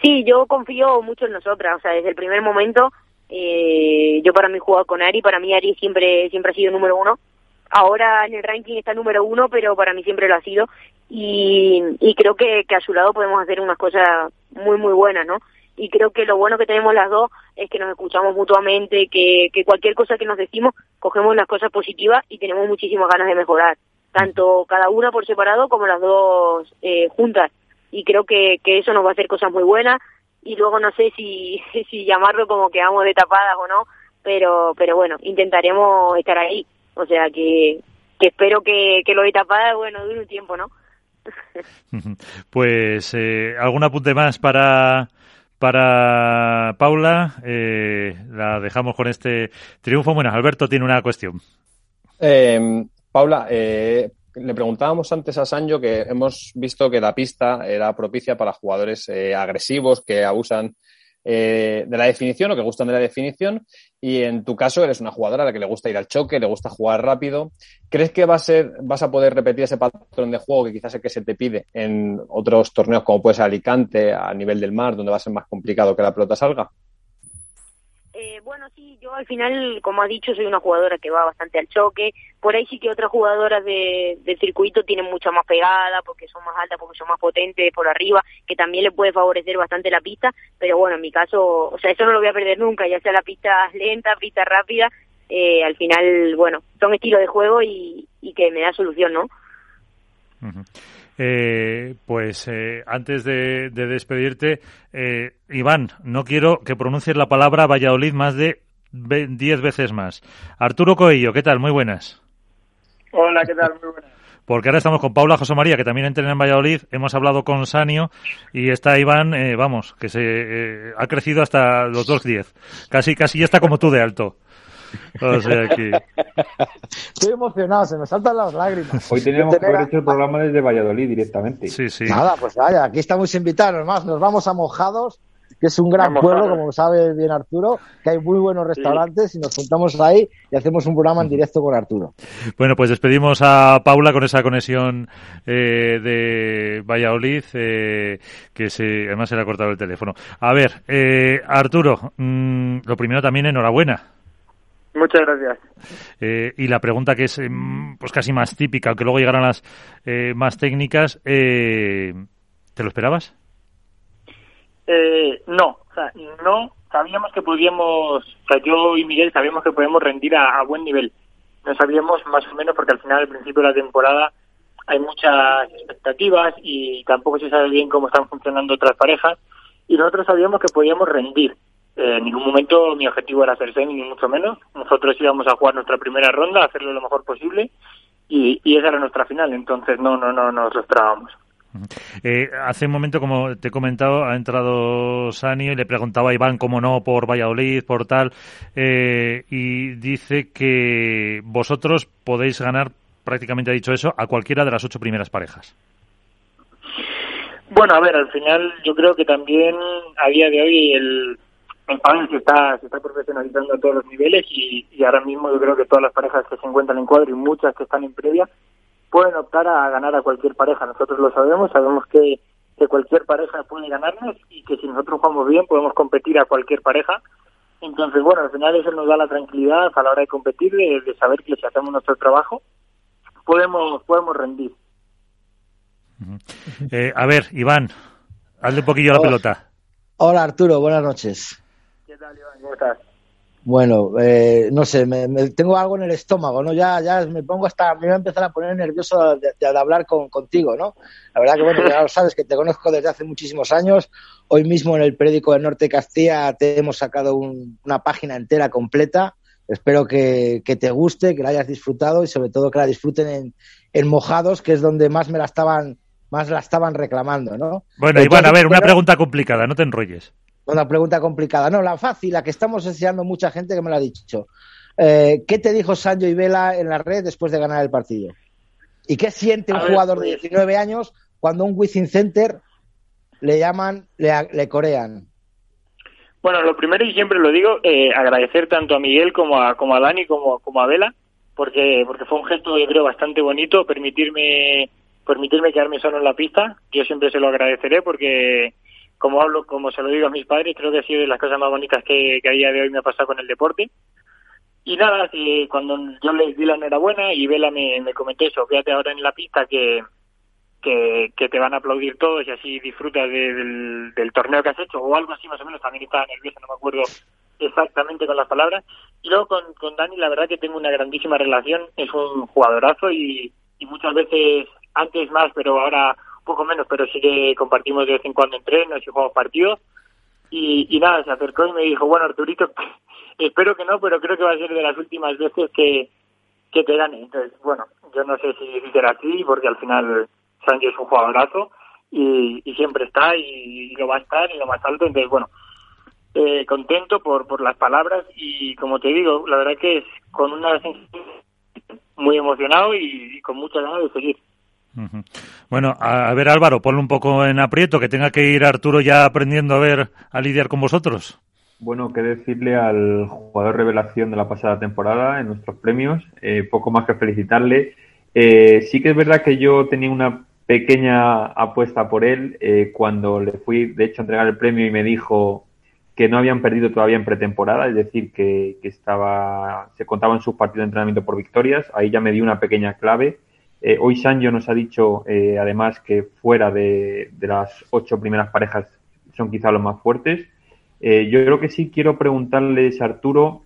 Sí, yo confío mucho en nosotras, o sea, desde el primer momento, eh, yo para mí he jugado con Ari, para mí Ari siempre, siempre ha sido número uno. Ahora en el ranking está número uno, pero para mí siempre lo ha sido. Y, y creo que, que a su lado podemos hacer unas cosas muy, muy buenas, ¿no? Y creo que lo bueno que tenemos las dos es que nos escuchamos mutuamente, que, cualquier cosa que nos decimos, cogemos las cosas positivas y tenemos muchísimas ganas de mejorar, tanto cada una por separado como las dos eh, juntas y creo que, que eso nos va a hacer cosas muy buenas y luego no sé si, <laughs> si llamarlo como que vamos de tapadas o no, pero, pero bueno, intentaremos estar ahí. O sea que, que espero que, que lo de tapadas, bueno, dure un tiempo, ¿no? <laughs> pues, eh, ¿algún apunte más para, para Paula? Eh, la dejamos con este triunfo. Bueno, Alberto tiene una cuestión. Eh, Paula, eh, le preguntábamos antes a Sancho que hemos visto que la pista era propicia para jugadores eh, agresivos que abusan eh, de la definición o que gustan de la definición y en tu caso eres una jugadora a la que le gusta ir al choque, le gusta jugar rápido. ¿Crees que va a ser, vas a poder repetir ese patrón de juego que quizás es que se te pide en otros torneos como puede ser Alicante, a nivel del mar, donde va a ser más complicado que la pelota salga? Eh, bueno, sí, yo al final, como ha dicho, soy una jugadora que va bastante al choque. Por ahí sí que otras jugadoras de, del circuito tienen mucha más pegada, porque son más altas, porque son más potentes por arriba, que también le puede favorecer bastante la pista. Pero bueno, en mi caso, o sea, eso no lo voy a perder nunca, ya sea la pista lenta, pista rápida. Eh, al final, bueno, son estilos de juego y, y que me da solución, ¿no? Eh, pues eh, antes de, despedirte, eh, Iván, no quiero que pronuncies la palabra Valladolid más de diez veces más. Arturo Coello, ¿qué tal? Muy buenas. Hola, ¿qué tal? Muy buenas. porque ahora estamos con Paula José María, que también entrena en Valladolid, hemos hablado con Sanio y está Iván, eh, vamos, que se eh, ha crecido hasta los 2.10. Casi, casi ya está como tú de alto. <laughs> O sea que... Estoy emocionado, se me saltan las lágrimas. Hoy teníamos que haber hecho el programa desde Valladolid directamente. Sí, sí. Nada, pues vaya, aquí estamos invitados, más nos vamos a Mojados, que es un gran pueblo, como sabe bien Arturo, que hay muy buenos restaurantes y nos juntamos ahí y hacemos un programa en directo con Arturo. Bueno, pues despedimos a Paula con esa conexión eh, de Valladolid, eh, que se, además se le ha cortado el teléfono. A ver, eh, Arturo, mm, lo primero también enhorabuena. Muchas gracias. Eh, y la pregunta que es em, pues casi más típica, aunque luego llegarán las eh, más técnicas, eh, ¿te lo esperabas? Eh, no, o sea, no sabíamos que podíamos, o sea, yo y Miguel sabíamos que podíamos rendir a, a buen nivel. No sabíamos más o menos porque al final, al principio de la temporada, hay muchas expectativas y tampoco se sabe bien cómo están funcionando otras parejas. Y nosotros sabíamos que podíamos rendir. Eh, en ningún momento mi objetivo era hacer semi, ni mucho menos. Nosotros íbamos a jugar nuestra primera ronda, a hacerlo lo mejor posible y, y esa era nuestra final. Entonces, no, no, no nos lo esperábamos. Eh, hace un momento, como te he comentado, ha entrado Sani y le preguntaba a Iván cómo no por Valladolid, por tal, eh, y dice que vosotros podéis ganar, prácticamente ha dicho eso, a cualquiera de las ocho primeras parejas. Bueno, a ver, al final yo creo que también a día de hoy el, el pádel se está, se está profesionalizando a todos los niveles y, y ahora mismo yo creo que todas las parejas que se encuentran en cuadro y muchas que están en previa pueden optar a ganar a cualquier pareja. Nosotros lo sabemos, sabemos que, que cualquier pareja puede ganarnos y que si nosotros jugamos bien podemos competir a cualquier pareja. Entonces, bueno, al final eso nos da la tranquilidad a la hora de competir, de, de saber que si hacemos nuestro trabajo podemos podemos rendir. Eh, a ver, Iván, hazle un poquillo a la Oh. pelota. Hola Arturo, buenas noches. ¿Qué tal, Iván? ¿Cómo estás? Bueno, eh, no sé, me, me- tengo algo en el estómago, ¿no? Ya, ya me pongo hasta, me voy a empezar a poner nervioso de, de- de hablar con, contigo, ¿no? La verdad que, bueno, ya lo sabes, que te conozco desde hace muchísimos años. Hoy mismo en el periódico del Norte de Castilla te hemos sacado un- una página entera completa. Espero que, que te guste, que la hayas disfrutado y sobre todo que la disfruten en, en Mojados, que es donde más me la estaban, más la estaban reclamando, ¿no? Bueno, Entonces, Iván, a ver, una pero- pregunta complicada, no te enrolles. Una pregunta complicada. No, la fácil, la que estamos enseñando mucha gente que me lo ha dicho. Eh, ¿Qué te dijo Sancho y Vela en la red después de ganar el partido? ¿Y qué siente un ver, jugador de pues- 19 años cuando un Wizzing Center le llaman, le, le corean? Bueno, lo primero y siempre lo digo, eh, agradecer tanto a Miguel como a, como a Dani como, como a Vela, porque, porque fue un gesto yo creo bastante bonito, permitirme, permitirme quedarme solo en la pista, yo siempre se lo agradeceré porque como hablo, como se lo digo a mis padres, creo que ha sido de las cosas más bonitas que, que a día de hoy me ha pasado con el deporte. Y nada, que cuando yo les di la enhorabuena y Vela me, me comentó eso, fíjate ahora en la pista que, que, que te van a aplaudir todos y así disfrutas de- del, del torneo que has hecho o algo así más o menos, también estaba nervioso, no me acuerdo exactamente con las palabras. Y luego con, con Dani la verdad que tengo una grandísima relación, es un jugadorazo y, y muchas veces, antes más, pero ahora poco menos, pero sí que compartimos de vez en cuando entrenos y jugamos partidos. Y, y nada, se acercó y me dijo, bueno Arturito, <laughs> espero que no, pero creo que va a ser de las últimas veces que, que te gane. Entonces, bueno, yo no sé si será así, porque al final Sancho es un jugadorazo y, y siempre está y, y lo va a estar en lo más alto. Entonces, bueno, eh, contento por, por las palabras y como te digo, la verdad que es con una sensación muy emocionado y, y con muchas ganas de seguir. Bueno, a, ver Álvaro, ponlo un poco en aprieto, que tenga que ir Arturo ya aprendiendo a ver, a lidiar con vosotros. Bueno, qué decirle al jugador revelación de la pasada temporada en nuestros premios, eh, poco más que felicitarle. Eh, sí que es verdad que yo tenía una pequeña apuesta por él eh, cuando le fui, de hecho, a entregar el premio y me dijo que no habían perdido todavía en pretemporada, es decir, que, que estaba, se contaban sus partidos de entrenamiento por victorias. Ahí ya me dio una pequeña clave. Eh, hoy Sancho nos ha dicho, eh, además, que fuera de, de las ocho primeras parejas son quizá los más fuertes. Eh, yo creo que sí quiero preguntarles, Arturo,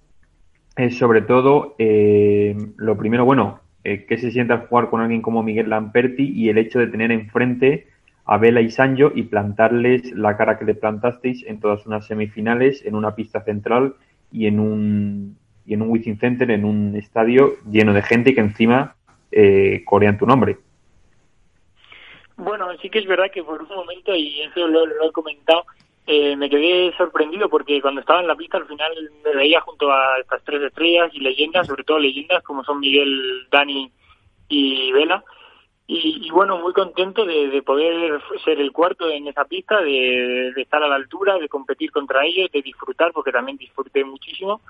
eh, sobre todo, eh, lo primero, bueno, eh, ¿qué se siente al jugar con alguien como Miguel Lamperti y el hecho de tener enfrente a Vela y Sancho y plantarles la cara que le plantasteis en todas unas semifinales, en una pista central y en un, y en un Wizzing Center, en un estadio lleno de gente que encima eh, corean tu nombre? Bueno, sí que es verdad que por un momento, y eso lo, he comentado, eh, me quedé sorprendido porque cuando estaba en la pista al final me veía junto a estas tres estrellas y leyendas, sobre todo leyendas como son Miguel, Dani y Vela. Y, y bueno, muy contento de, de poder ser el cuarto en esa pista, de, de estar a la altura, de competir contra ellos, de disfrutar, porque también disfruté muchísimo.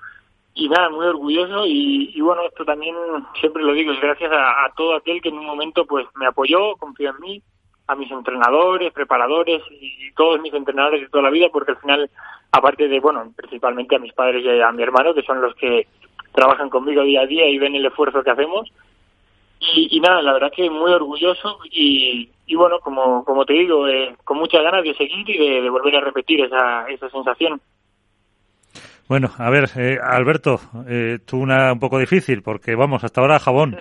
Y nada, muy orgulloso y, y bueno, esto también siempre lo digo, es gracias a, todo aquel que en un momento pues me apoyó, confió en mí, a mis entrenadores, preparadores y todos mis entrenadores de toda la vida, porque al final, aparte de, bueno, principalmente a mis padres y a mi hermano, que son los que trabajan conmigo día a día y ven el esfuerzo que hacemos. Y, y nada, la verdad que muy orgulloso y, y bueno, como, como te digo, eh, con muchas ganas de seguir y de, de volver a repetir esa, esa sensación. Bueno, a ver, eh, Alberto, eh, tú una un poco difícil, porque vamos, hasta ahora jabón.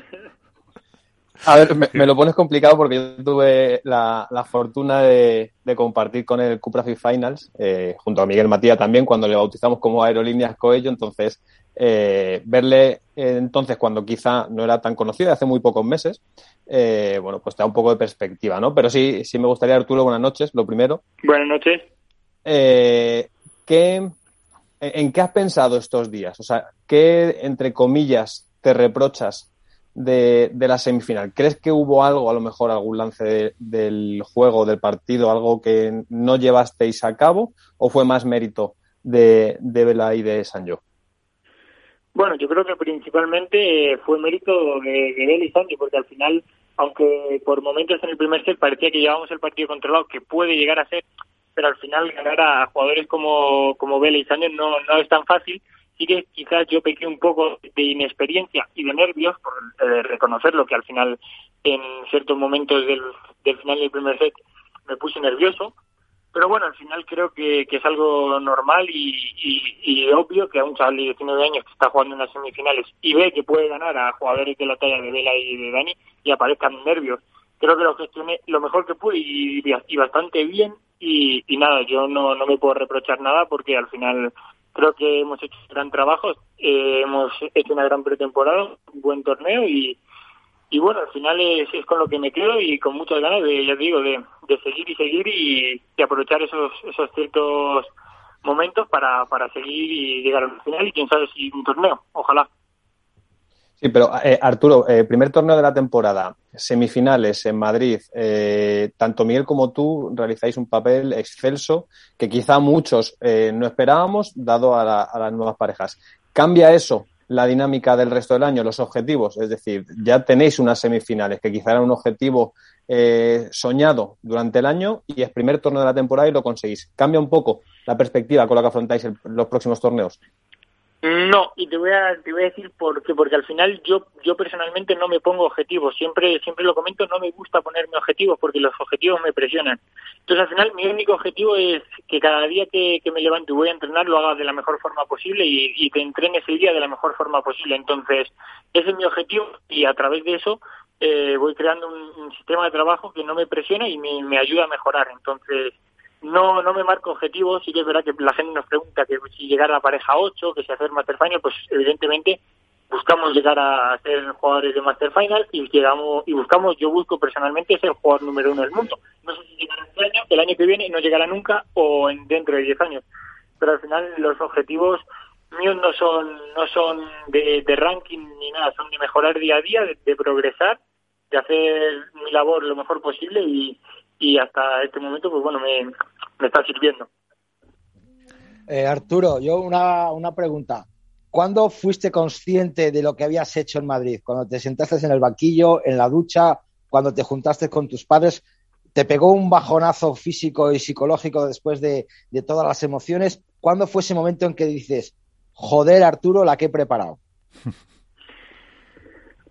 A ver, me, me lo pones complicado porque yo tuve la, la fortuna de, de compartir con el Cupra Fit Finals, eh, junto a Miguel Matías también, cuando le bautizamos como Aerolíneas Coello, entonces eh, verle eh, entonces cuando quizá no era tan conocido, hace muy pocos meses, eh, bueno, pues te da un poco de perspectiva, ¿no? Pero sí, sí me gustaría, Arturo, buenas noches, lo primero. Buenas noches. Eh, ¿qué, ¿En qué has pensado estos días? O sea, ¿qué, entre comillas, te reprochas de, de la semifinal? ¿Crees que hubo algo, a lo mejor algún lance de- del juego, del partido, algo que no llevasteis a cabo? ¿O fue más mérito de, de Vela y de Sancho? Bueno, yo creo que principalmente eh, fue mérito de, de y Sancho, porque al final, aunque por momentos en el primer set parecía que llevábamos el partido controlado, que puede llegar a ser, pero al final ganar a jugadores como, como Vela y Sánchez no, no es tan fácil. Sí que quizás yo pequé un poco de inexperiencia y de nervios por eh, reconocerlo, que al final en ciertos momentos del, del final del primer set me puse nervioso. Pero bueno, al final creo que, que es algo normal y, y, y obvio que a un chaval de 19 años que está jugando en las semifinales y ve que puede ganar a jugadores de la talla de Vela y de Dani y aparezcan nervios. Creo que lo gestioné lo mejor que pude y, y bastante bien y, y nada, yo no, no me puedo reprochar nada porque al final creo que hemos hecho un gran trabajo, eh, hemos hecho una gran pretemporada, un buen torneo y, y bueno, al final es, es con lo que me quedo y con muchas ganas de, ya digo, de, de seguir y seguir y, y aprovechar esos, esos ciertos momentos para, para seguir y llegar al final y quién sabe si un torneo, ojalá. Sí, pero eh, Arturo, eh, primer torneo de la temporada, semifinales en Madrid, eh, tanto Miguel como tú realizáis un papel excelso que quizá muchos eh, no esperábamos, dado a, la- a las nuevas parejas. ¿Cambia eso la dinámica del resto del año, los objetivos? Es decir, ya tenéis unas semifinales que quizá era un objetivo eh, soñado durante el año y es primer torneo de la temporada y lo conseguís. ¿Cambia un poco la perspectiva con la que afrontáis los próximos torneos? No, y te voy a te voy a decir por qué, porque al final yo yo personalmente no me pongo objetivos, siempre siempre lo comento, no me gusta ponerme objetivos porque los objetivos me presionan. Entonces al final mi único objetivo es que cada día que, que me levanto y voy a entrenar lo haga de la mejor forma posible y, y que entrene ese día de la mejor forma posible. Entonces ese es mi objetivo y a través de eso eh, voy creando un, un sistema de trabajo que no me presiona y me, me ayuda a mejorar. Entonces no no me marco objetivos, sí que es verdad que la gente nos pregunta que si llegar a la pareja 8, que si hacer Master Final, pues evidentemente buscamos llegar a ser jugadores de Master Final y llegamos y buscamos, yo busco personalmente ser jugador número uno del mundo. No sé si llegará este año, el año que viene no llegará nunca o en, dentro de 10 años. Pero al final los objetivos míos no son no son de, de ranking ni nada, son de mejorar día a día, de, de progresar, de hacer mi labor lo mejor posible y, y hasta este momento pues bueno me, me está sirviendo. Eh, Arturo, yo una, una pregunta. ¿Cuándo fuiste consciente de lo que habías hecho en Madrid? Cuando te sentaste en el banquillo, en la ducha, cuando te juntaste con tus padres, ¿te pegó un bajonazo físico y psicológico después de, de todas las emociones? ¿Cuándo fue ese momento en que dices, joder, Arturo, la que he preparado? <laughs>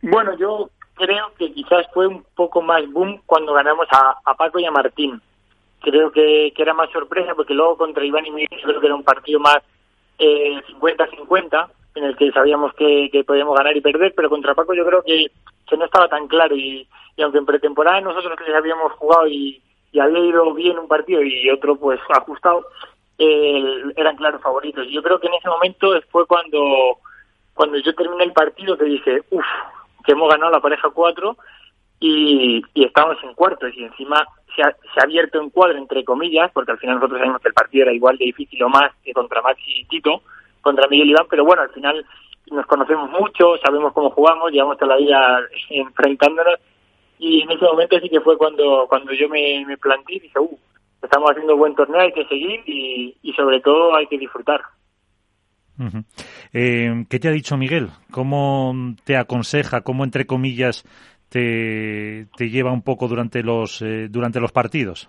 Bueno, yo creo que quizás fue un poco más boom cuando ganamos a, a Paco y a Martín. Creo que, que era más sorpresa porque luego contra Iván y Miguel creo que era un partido más eh, 50-50 en el que sabíamos que, que podíamos ganar y perder, pero contra Paco yo creo que, que no estaba tan claro y, y aunque en pretemporada nosotros les habíamos jugado y, y había ido bien un partido y otro pues ajustado, eh, eran claros favoritos. Yo creo que en ese momento fue cuando cuando yo terminé el partido que dije, uff, que hemos ganado la pareja 4 y, y estamos en cuartos y encima se ha, se ha abierto un cuadro entre comillas, porque al final nosotros sabemos que el partido era igual de difícil o más que contra Maxi y Tito, contra Miguel Iván, pero bueno, al final nos conocemos mucho, sabemos cómo jugamos, llevamos toda la vida <laughs> enfrentándonos y en ese momento sí que fue cuando cuando yo me, me planteé y dije, uh, estamos haciendo un buen torneo, hay que seguir y, y sobre todo hay que disfrutar. Eh, ¿Qué te ha dicho Miguel? ¿Cómo te aconseja? ¿Cómo, entre comillas, te, te lleva un poco durante los, eh, durante los partidos?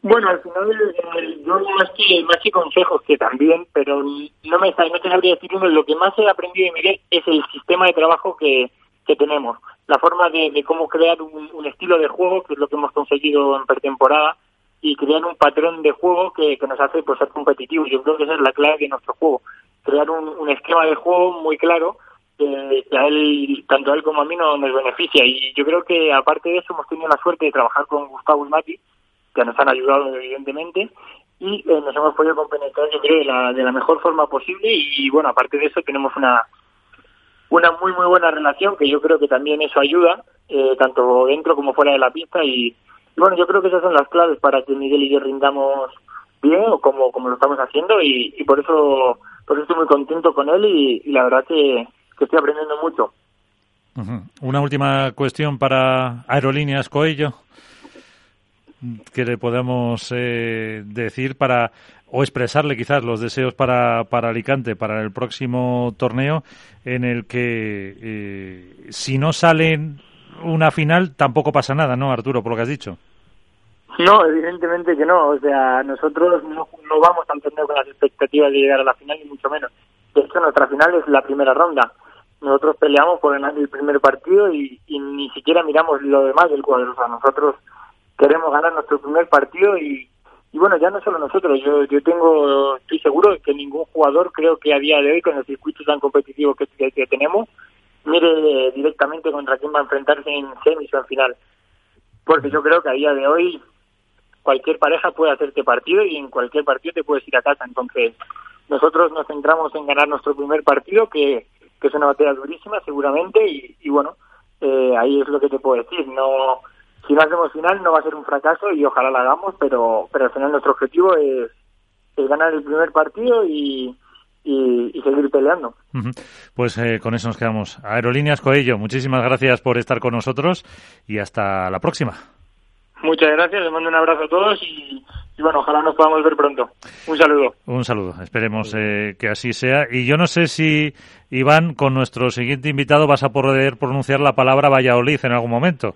Bueno, al final eh, yo más que, más que consejos que también, pero no me no te sabría decir uno, lo que más he aprendido de Miguel es el sistema de trabajo que, que tenemos, la forma de, de cómo crear un, estilo de juego, que es lo que hemos conseguido en pretemporada, y crear un patrón de juego que, que nos hace pues, ser competitivos. Yo creo que esa es la clave de nuestro juego, crear un esquema de juego muy claro que, a él, tanto a él como a mí no, nos beneficia. Y yo creo que aparte de eso hemos tenido la suerte de trabajar con Gustavo y Mati, que nos han ayudado evidentemente, y eh, nos hemos podido compenetrar yo creo de la, de la mejor forma posible. Y bueno, aparte de eso tenemos una una muy muy buena relación que yo creo que también eso ayuda, eh, tanto dentro como fuera de la pista. Y, y bueno, yo creo que esas son las claves para que Miguel y yo rindamos bien o como, como lo estamos haciendo. Y, y por eso por eso estoy muy contento con él y la verdad que, que estoy aprendiendo mucho. Una última cuestión para Aerolíneas Coello. que le podemos eh, decir para o expresarle quizás los deseos para, para Alicante para el próximo torneo en el que eh, si no sale una final tampoco pasa nada, ¿no, Arturo, por lo que has dicho? No, evidentemente que no. O sea, nosotros no, no vamos al torneo con las expectativas de llegar a la final, ni mucho menos. De hecho, nuestra final es la primera ronda. Nosotros peleamos por ganar el primer partido y, y ni siquiera miramos lo demás del cuadro. O sea, nosotros queremos ganar nuestro primer partido y, y bueno, ya no solo nosotros. Yo, yo tengo, estoy seguro de que ningún jugador, creo que a día de hoy, con el circuito tan competitivo que, que, que tenemos, mire directamente contra quién va a enfrentarse en semis o en final. Porque yo creo que a día de hoy cualquier pareja puede hacerte partido y en cualquier partido te puedes ir a casa. Entonces, nosotros nos centramos en ganar nuestro primer partido, que, que es una batalla durísima seguramente, y, bueno, eh, ahí es lo que te puedo decir. No, si no hacemos final no va a ser un fracaso y ojalá la hagamos, pero, pero al final nuestro objetivo es, es ganar el primer partido y, y, seguir peleando. Pues eh, con eso nos quedamos. Aerolíneas Coello, muchísimas gracias por estar con nosotros y hasta la próxima. Muchas gracias, les mando un abrazo a todos y, y bueno, ojalá nos podamos ver pronto. Un saludo. Un saludo, esperemos eh, que así sea. Y yo no sé si, Iván, con nuestro siguiente invitado vas a poder pronunciar la palabra Valladolid en algún momento.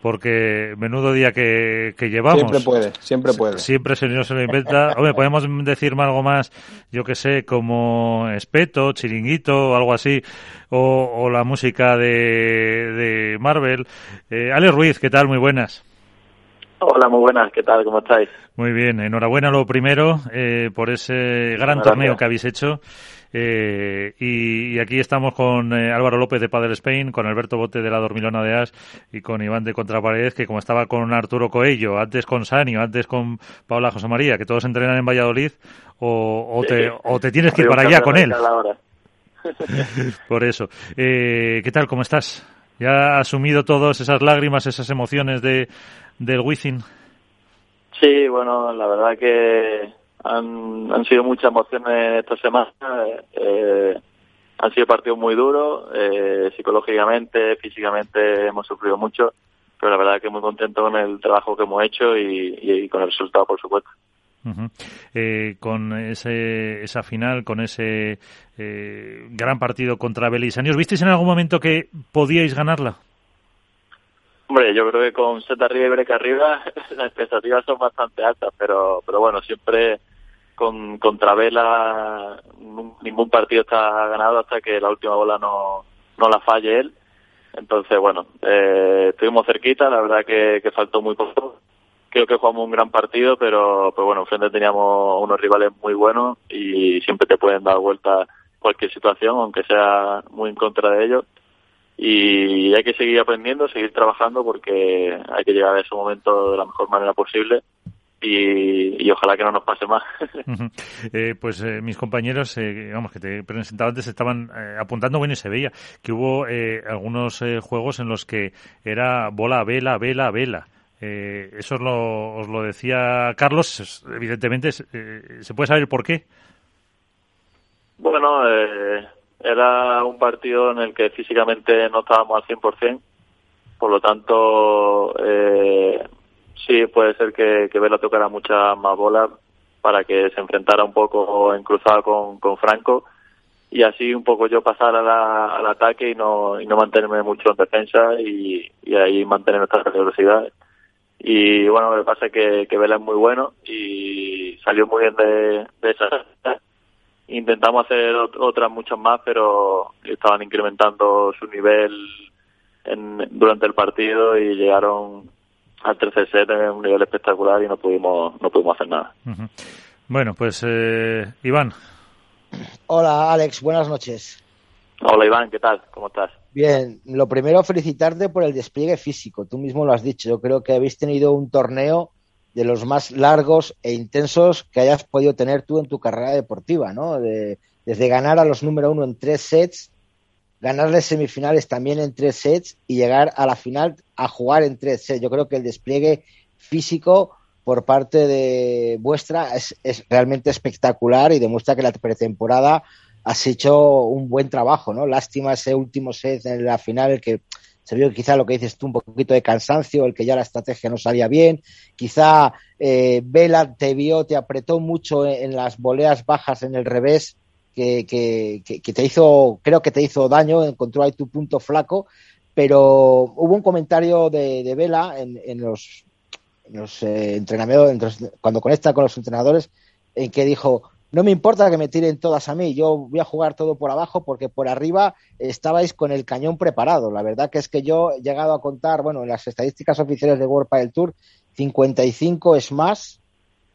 Porque menudo día que, que llevamos. Siempre puede, siempre puede. Siempre se, se lo inventa. <laughs> Hombre, podemos decir algo más, yo que sé, como espeto, chiringuito o algo así, o, o la música de, de Marvel. Eh, Ale Ruiz, ¿qué tal? Muy buenas. Hola, muy buenas, ¿qué tal? ¿Cómo estáis? Muy bien, enhorabuena lo primero eh, por ese gran Gracias. torneo que habéis hecho. Eh, y, y aquí estamos con eh, Álvaro López de Padel Spain, con Alberto Bote de la Dormilona de As y con Iván de Contraparedes, que como estaba con Arturo Coello, antes con Sanio, antes con Paula José María, que todos entrenan en Valladolid, o, o, te, o te tienes que ir para allá con él. <laughs> Por eso. Eh, ¿Qué tal? ¿Cómo estás? ¿Ya has asumido todas esas lágrimas, esas emociones de, del Wizzing? Sí, bueno, la verdad que han, han sido muchas emociones esta semana. Eh, han sido partidos muy duros, eh, psicológicamente, físicamente hemos sufrido mucho, pero la verdad que muy contento con el trabajo que hemos hecho y, y con el resultado, por supuesto. Eh, con ese, esa final, con ese eh, gran partido contra Belisani, ¿os visteis en algún momento que podíais ganarla? Hombre, yo creo que con set arriba y break arriba <laughs> las expectativas son bastante altas, pero pero bueno, siempre con contra Vela ningún partido está ganado hasta que la última bola no, no la falle él. Entonces, bueno, eh, estuvimos cerquita, la verdad que, que faltó muy poco. Creo que jugamos un gran partido, pero, pero bueno, enfrente teníamos unos rivales muy buenos y siempre te pueden dar vuelta cualquier situación, aunque sea muy en contra de ellos y hay que seguir aprendiendo, seguir trabajando porque hay que llegar a ese momento de la mejor manera posible y, ojalá que no nos pase más. <laughs> eh, pues eh, mis compañeros, eh, vamos, que te he presentado antes, estaban eh, apuntando, bueno, y se veía que hubo algunos juegos en los que era bola, vela, vela, vela. eso os lo, os lo decía Carlos, evidentemente, ¿se puede saber por qué? Bueno, era un partido en el que físicamente no estábamos al 100%, por lo tanto, eh, sí, puede ser que, que Vela tocara muchas más bolas para que se enfrentara un poco en cruzada con, con Franco y así un poco yo pasar al ataque y no, y no mantenerme mucho en defensa y, y ahí mantener nuestra velocidad. Y bueno, lo que pasa es que, que Vela es muy bueno y salió muy bien de, de esa. Intentamos hacer otras muchas más, pero estaban incrementando su nivel en, durante el partido y llegaron al tercer set en un nivel espectacular y no pudimos no pudimos hacer nada. Bueno, pues eh, Iván. Hola Alex, buenas noches. Hola Iván, ¿qué tal? ¿Cómo estás? Bien, lo primero felicitarte por el despliegue físico, tú mismo lo has dicho, yo creo que habéis tenido un torneo de los más largos e intensos que hayas podido tener tú en tu carrera deportiva, ¿no? De, desde ganar a los número uno en tres sets ganarles semifinales también en tres sets y llegar a la final a jugar en tres sets. Yo creo que el despliegue físico por parte de vuestra es, realmente espectacular y demuestra que la pretemporada has hecho un buen trabajo, ¿no? Lástima ese último set en la final, que se vio quizá lo que dices tú, un poquito de cansancio, el que ya la estrategia no salía bien, quizá eh, Vela te vio, te apretó mucho en las voleas bajas en el revés que, que, te hizo, creo que te hizo daño, encontró ahí tu punto flaco, pero hubo un comentario de, Vela en, en los, en los eh, entrenamientos, cuando conecta con los entrenadores, en que dijo, no me importa que me tiren todas a mí, yo voy a jugar todo por abajo porque por arriba estabais con el cañón preparado. La verdad que es que yo he llegado a contar, bueno, en las estadísticas oficiales de World Padel Tour, 55 es más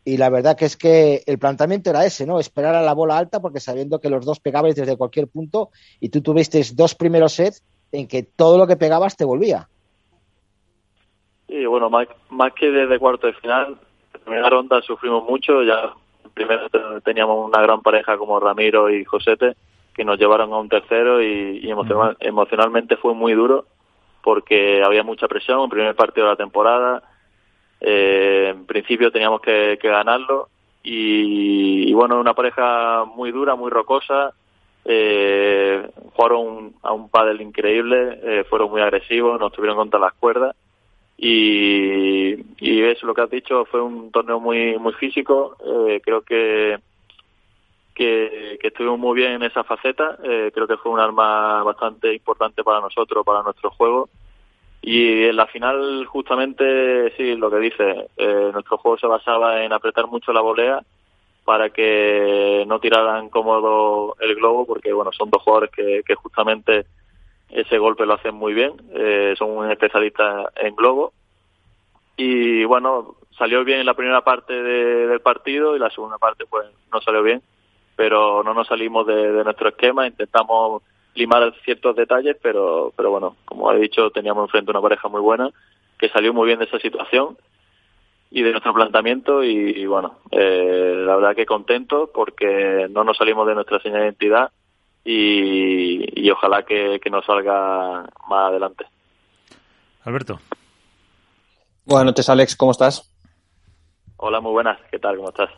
y la verdad que es que el planteamiento era ese, ¿no? Esperar a la bola alta porque sabiendo que los dos pegabais desde cualquier punto y tú tuviste dos primeros sets en que todo lo que pegabas te volvía. Sí, bueno, más, más que desde cuarto de final, primera ronda sufrimos mucho, ya primero teníamos una gran pareja como Ramiro y Josete que nos llevaron a un tercero y, emocionalmente fue muy duro porque había mucha presión, el primer partido de la temporada, eh, en principio teníamos que, ganarlo y, bueno, una pareja muy dura, muy rocosa. Eh, jugaron a un pádel increíble, eh, fueron muy agresivos, nos tuvieron contra las cuerdas y, y eso lo que has dicho fue un torneo muy muy físico. Eh, creo que, que, que estuvimos muy bien en esa faceta. Eh, creo que fue un arma bastante importante para nosotros, para nuestro juego y en la final, justamente, sí, lo que dice, eh, nuestro juego se basaba en apretar mucho la volea para que no tiraran cómodo el globo, porque bueno, son dos jugadores que, que justamente ese golpe lo hacen muy bien, eh, son un especialista en globo. Y bueno, salió bien en la primera parte del partido y la segunda parte pues no salió bien, pero no nos salimos de, de nuestro esquema, intentamos limar ciertos detalles, pero, pero bueno, como he dicho, teníamos enfrente una pareja muy buena que salió muy bien de esa situación y de nuestro planteamiento y, bueno, eh, la verdad que contento porque no nos salimos de nuestra señal de identidad y, y ojalá que, que nos salga más adelante. Alberto. Buenas noches, Alex, ¿cómo estás? Hola, muy buenas, ¿qué tal? ¿Cómo estás?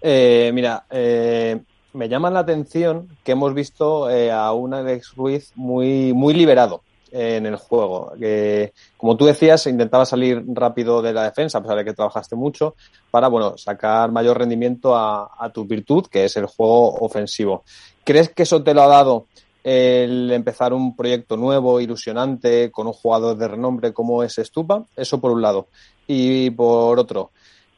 Eh, mira, eh, me llama la atención que hemos visto eh, a un Alex Ruiz muy, muy liberado en el juego. Que, como tú decías, intentaba salir rápido de la defensa, a pesar de que trabajaste mucho, para bueno, sacar mayor rendimiento a, a tu virtud, que es el juego ofensivo. ¿Crees que eso te lo ha dado el empezar un proyecto nuevo, ilusionante, con un jugador de renombre como es Stupa? Eso por un lado. Y por otro,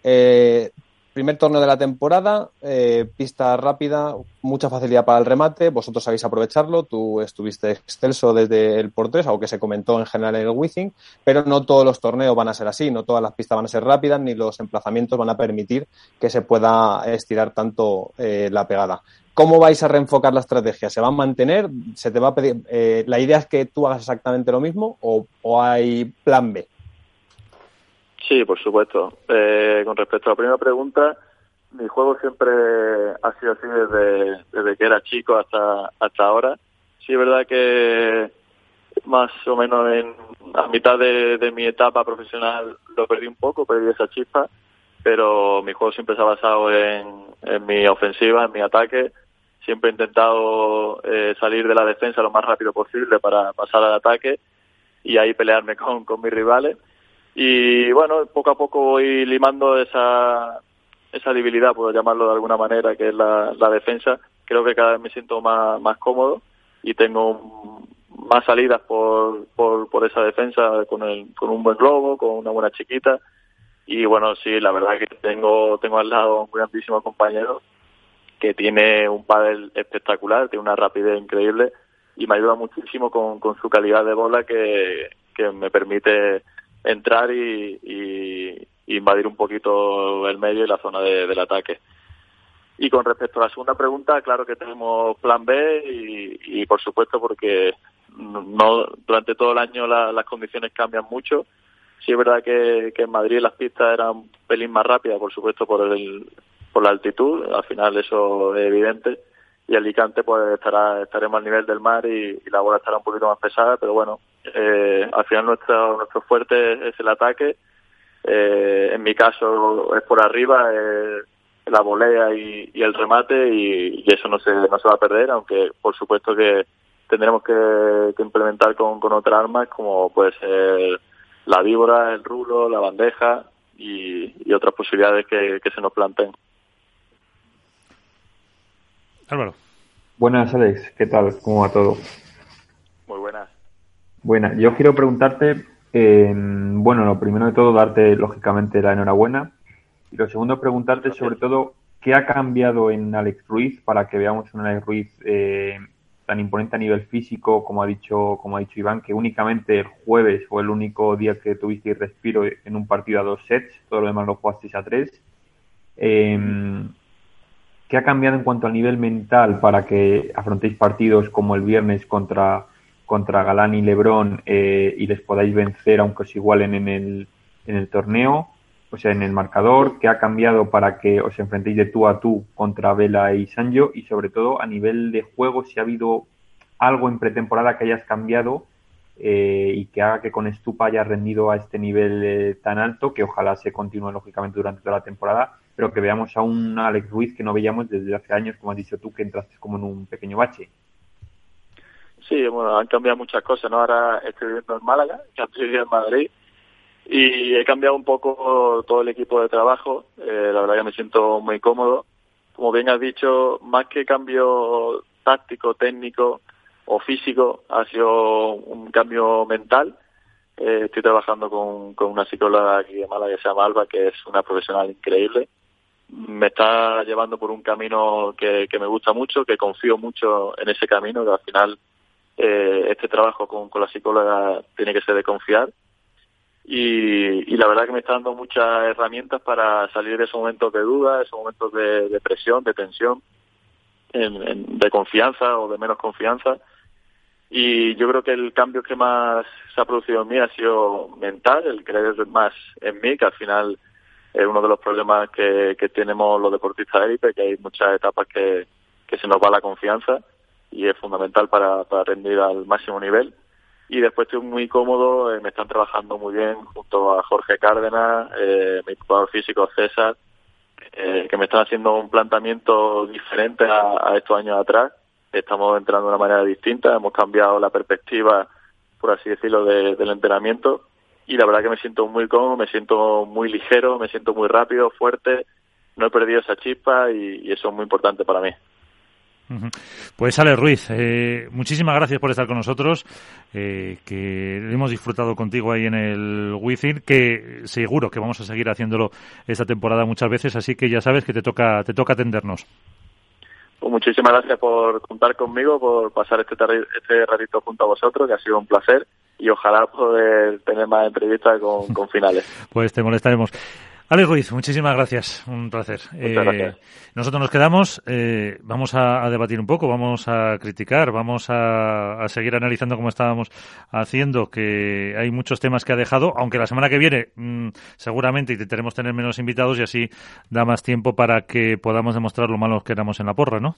eh, Primer torneo de la temporada, eh, pista rápida, mucha facilidad para el remate, vosotros sabéis aprovecharlo, tú estuviste excelso desde el por tres, aunque se comentó en general en el Wizzing, pero no todos los torneos van a ser así, no todas las pistas van a ser rápidas, ni los emplazamientos van a permitir que se pueda estirar tanto eh, la pegada. ¿Cómo vais a reenfocar la estrategia? ¿Se va a mantener? ¿Se te va a pedir? Eh, ¿La idea es que tú hagas exactamente lo mismo o, o hay plan B? Sí, por supuesto. Eh, con respecto a la primera pregunta, mi juego siempre ha sido así desde, desde que era chico hasta, hasta ahora. Sí, es verdad que más o menos en, a mitad de, de mi etapa profesional lo perdí un poco, perdí esa chispa, pero mi juego siempre se ha basado en, en mi ofensiva, en mi ataque. Siempre he intentado eh, salir de la defensa lo más rápido posible para pasar al ataque y ahí pelearme con, con mis rivales. Y bueno, poco a poco voy limando esa, esa debilidad, puedo llamarlo de alguna manera, que es la, defensa. Creo que cada vez me siento más, más cómodo y tengo más salidas por, por, por esa defensa con, el, con un buen globo, con una buena chiquita. Y bueno, sí, la verdad que tengo, tengo al lado un grandísimo compañero que tiene un pádel espectacular, tiene una rapidez increíble y me ayuda muchísimo con, con su calidad de bola que, que me permite entrar y, y, invadir un poquito el medio y la zona de, del ataque. Y con respecto a la segunda pregunta, claro que tenemos plan B y, y por supuesto porque no durante todo el año la, las condiciones cambian mucho. Sí es verdad que, que en Madrid las pistas eran un pelín más rápidas, por supuesto por el por la altitud, al final eso es evidente y Alicante pues estará estaremos al nivel del mar y, y, la bola estará un poquito más pesada pero bueno eh, al final nuestro nuestro fuerte es el ataque eh, en mi caso es por arriba eh, la volea y, y el remate y, y, eso no se no se va a perder aunque por supuesto que tendremos que, que implementar con, con otras armas como puede ser la víbora el rulo la bandeja y, y otras posibilidades que, que se nos planteen Álvaro. Buenas, Alex. ¿Qué tal? ¿Cómo va todo? Muy buenas. Buena. Yo quiero preguntarte, eh, bueno, lo primero de todo, darte lógicamente la enhorabuena. Y lo segundo, preguntarte sobre todo qué ha cambiado en Alex Ruiz para que veamos un Alex Ruiz eh, tan imponente a nivel físico, como ha dicho, como ha dicho Iván, que únicamente el jueves fue el único día que tuviste respiro en un partido a dos sets, todo lo demás lo jugasteis a tres. Eh, ¿Qué ha cambiado en cuanto al nivel mental para que afrontéis partidos como el viernes contra, contra Galán y Lebrón eh, y les podáis vencer aunque os igualen en el, en el torneo? O sea, en el marcador, ¿qué ha cambiado para que os enfrentéis de tú a tú contra Vela y Sanjo? Y sobre todo a nivel de juego, si ha habido algo en pretemporada que hayas cambiado eh, y que haga que con Estupa haya rendido a este nivel eh, tan alto, que ojalá se continúe lógicamente durante toda la temporada, pero que veamos a un Alex Ruiz que no veíamos desde hace años, como has dicho tú, que entraste como en un pequeño bache. Sí, bueno, han cambiado muchas cosas, ¿no? Ahora estoy viviendo en Málaga, que antes vivía en Madrid, y he cambiado un poco todo el equipo de trabajo. Eh, la verdad que me siento muy cómodo. Como bien has dicho, más que cambio táctico, técnico o físico, ha sido un cambio mental. Eh, estoy trabajando con, una psicóloga aquí de Málaga que se llama Alba, que es una profesional increíble me está llevando por un camino que, que, me gusta mucho, que confío mucho en ese camino, que al final eh, este trabajo con, la psicóloga tiene que ser de confiar. Y, y, la verdad que me está dando muchas herramientas para salir de esos momentos de duda, esos momentos de, de presión, de tensión, en, de confianza o de menos confianza. Y yo creo que el cambio que más se ha producido en mí ha sido mental, el creer más en mí, que al final es uno de los problemas que, que tenemos los deportistas élite, que hay muchas etapas que se nos va la confianza y es fundamental para, para rendir al máximo nivel. Y después estoy muy cómodo, eh, me están trabajando muy bien junto a Jorge Cárdenas, eh, mi jugador físico César, eh, que me están haciendo un planteamiento diferente a, estos años atrás. Estamos entrando de una manera distinta, hemos cambiado la perspectiva, por así decirlo, de, del entrenamiento y la verdad que me siento muy cómodo, me siento muy ligero, me siento muy rápido, fuerte, no he perdido esa chispa y, y eso es muy importante para mí. Pues Ale Ruiz, eh, muchísimas gracias por estar con nosotros, eh, que hemos disfrutado contigo ahí en el Within, que seguro que vamos a seguir haciéndolo esta temporada muchas veces, así que ya sabes que te toca, te toca atendernos. Pues muchísimas gracias por contar conmigo, por pasar este, este ratito junto a vosotros, que ha sido un placer y ojalá poder tener más entrevistas con, con finales. <laughs> pues te molestaremos. Alex Ruiz, muchísimas gracias, un placer. Eh, gracias. nosotros nos quedamos, eh, vamos a, a debatir un poco, vamos a criticar, vamos a, a seguir analizando como estábamos haciendo, que hay muchos temas que ha dejado, aunque la semana que viene mm, seguramente intentaremos tener menos invitados y así da más tiempo para que podamos demostrar lo malos que éramos en la porra, ¿no?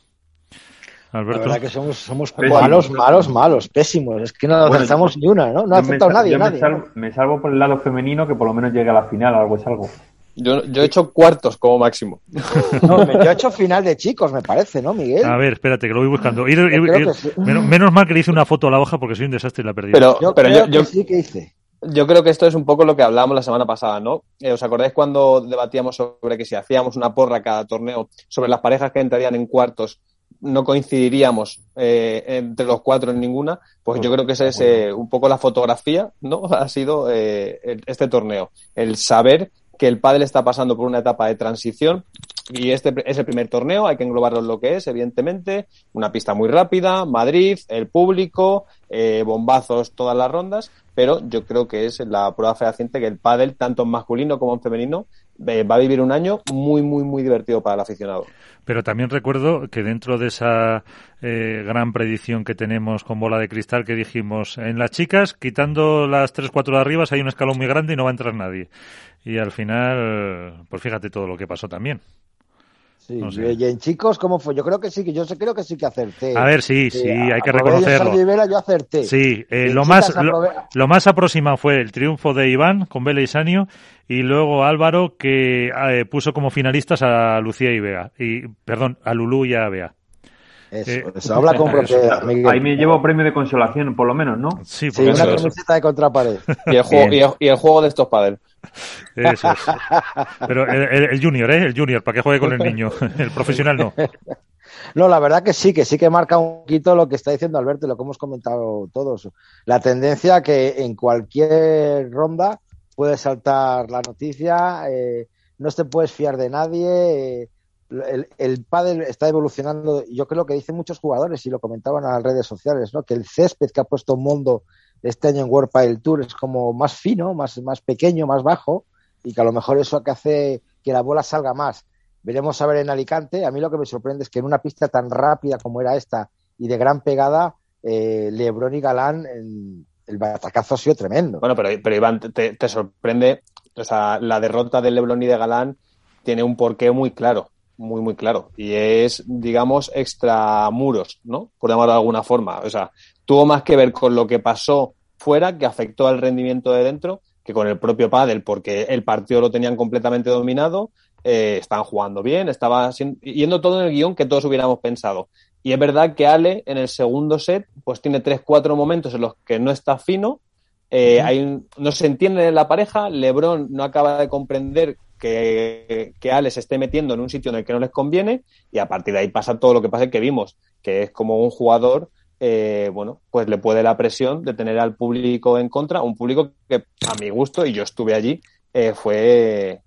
La Alberto. verdad que somos, somos Pésimos. malos, malos, malos, pésimos. Es que no Bueno, acertamos ni una, ¿no? No ha sal- nadie, me nadie. salvo, me salvo por el lado femenino que por lo menos llegue a la final, algo es algo. Yo, yo he hecho cuartos como máximo. <laughs> No, yo he hecho final de chicos, me parece, ¿no, Miguel? A ver, espérate, que lo voy buscando. Ir- Yo ir- creo ir- que sí. menos, menos mal que le hice una foto a la hoja porque soy un desastre y la perdido. Pero, Yo pero creo yo, que sí que hice. yo creo que esto es un poco lo que hablábamos la semana pasada, ¿no? Eh, ¿Os acordáis cuando debatíamos sobre que si hacíamos una porra cada torneo sobre las parejas que entrarían en cuartos, no coincidiríamos eh, entre los cuatro en ninguna? Pues yo creo que esa es eh, un poco la fotografía, ¿no? <laughs> Ha sido eh, este torneo. El saber que el pádel está pasando por una etapa de transición y este es el primer torneo, hay que englobarlo en lo que es, evidentemente, una pista muy rápida, Madrid, el público, eh, bombazos todas las rondas, pero yo creo que es la prueba fehaciente que el pádel, tanto en masculino como en femenino, eh, va a vivir un año muy, muy, muy divertido para el aficionado. Pero también recuerdo que dentro de esa eh, gran predicción que tenemos con bola de cristal que dijimos, en las chicas, quitando las 3-4 de arriba, hay un escalón muy grande y no va a entrar nadie. Y al final, pues fíjate todo lo que pasó también. Sí, No sé. y en chicos, ¿cómo fue? Yo creo que sí, que yo sé- creo que sí que acerté. A ver, sí, sí, hay que reconocerlo. Ibera yo acerté. Sí, eh, lo, más, lo, más aproximado fue el triunfo de Iván con Vela y Sanio y luego Álvaro que eh, puso como finalistas a Lucía y Bea. Y, perdón, a Lulú y a Bea. Eso, Eh, eso, habla con <laughs> propiedad, Miguel. Ahí me llevo premio de consolación, por lo menos, ¿no? Sí, Sí, porque una camiseta de contrapared. <laughs> Y el juego, y el, y el juego de estos pádel. eso es. Pero el, el- el junior, ¿eh? El junior, para que juegue con el niño. <laughs> El profesional no. No, la verdad que sí, que sí que marca un poquito lo que está diciendo Alberto y lo que hemos comentado todos. La tendencia que en cualquier ronda puede saltar la noticia, eh, no te puedes fiar de nadie. eh, el, el pádel está evolucionando. Yo creo que dicen muchos jugadores y lo comentaban en las redes sociales, ¿no? Que el césped que ha puesto Mondo este año en World Padel Tour es como más fino, más, más pequeño, más bajo y que a lo mejor eso que hace que la bola salga más. Veremos a ver en Alicante. A mí lo que me sorprende es que en una pista tan rápida como era esta y de gran pegada, eh, Lebron y Galán, en- el batacazo ha sido tremendo. Bueno, pero, pero Iván, te, te sorprende, o sea, la derrota de Lebron y de Galán tiene un porqué muy claro, muy, muy claro. Y es, digamos, extramuros, ¿no? Por llamarlo de alguna forma. O sea, tuvo más que ver con lo que pasó fuera, que afectó al rendimiento de dentro, que con el propio pádel, porque el partido lo tenían completamente dominado, eh, estaban jugando bien, estaba sin- yendo todo en el guion que todos hubiéramos pensado. Y es verdad que Ale en el segundo set pues tiene tres, cuatro momentos en los que no está fino, eh, hay un- no se entiende en la pareja, Lebron no acaba de comprender que, que Ale se esté metiendo en un sitio en el que no les conviene y a partir de ahí pasa todo lo que pasa que vimos, que es como un jugador, eh, bueno, pues le puede la presión de tener al público en contra, un público que a mi gusto, y yo estuve allí, eh, fue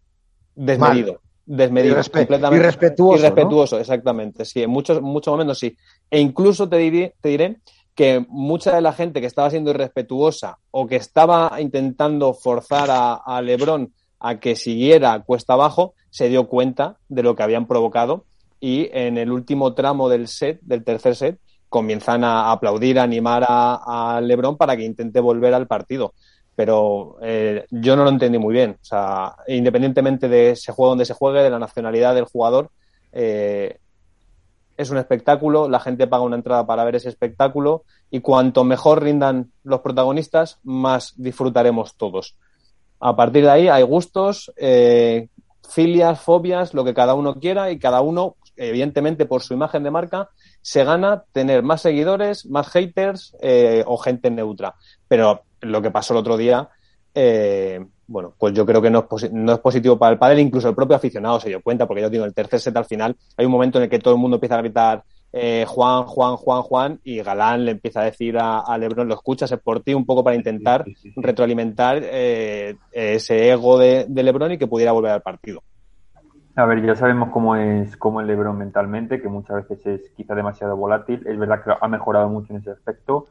desmedido. Desmedido, Irrespe- completamente. irrespetuoso, Irrespetuoso, exactamente. Sí, en muchos, muchos momentos sí. E incluso te diré, te diré que mucha de la gente que estaba siendo irrespetuosa o que estaba intentando forzar a, a Lebron a que siguiera cuesta abajo, se dio cuenta de lo que habían provocado y en el último tramo del set, del tercer set, comienzan a aplaudir, a animar a, Lebron para que intente volver al partido. Pero eh, yo no lo entendí muy bien. O sea, independientemente de ese juego donde se juegue, de la nacionalidad del jugador, eh, es un espectáculo, la gente paga una entrada para ver ese espectáculo y cuanto mejor rindan los protagonistas, más disfrutaremos todos. A partir de ahí hay gustos, eh, filias, fobias, lo que cada uno quiera y cada uno, evidentemente por su imagen de marca, se gana tener más seguidores, más haters eh, o gente neutra. Pero lo que pasó el otro día, eh, bueno, pues yo creo que no es, no es positivo para el padre, incluso el propio aficionado se dio cuenta, porque yo digo, el tercer set al final hay un momento en el que todo el mundo empieza a gritar eh, Juan, Juan, Juan, Juan, y Galán le empieza a decir a, a Lebron, lo escuchas, es por ti, un poco para intentar retroalimentar eh, ese ego de, de Lebron y que pudiera volver al partido. A ver, ya sabemos cómo es, cómo es LeBron mentalmente, que muchas veces es quizá demasiado volátil. Es verdad que ha mejorado mucho en ese aspecto,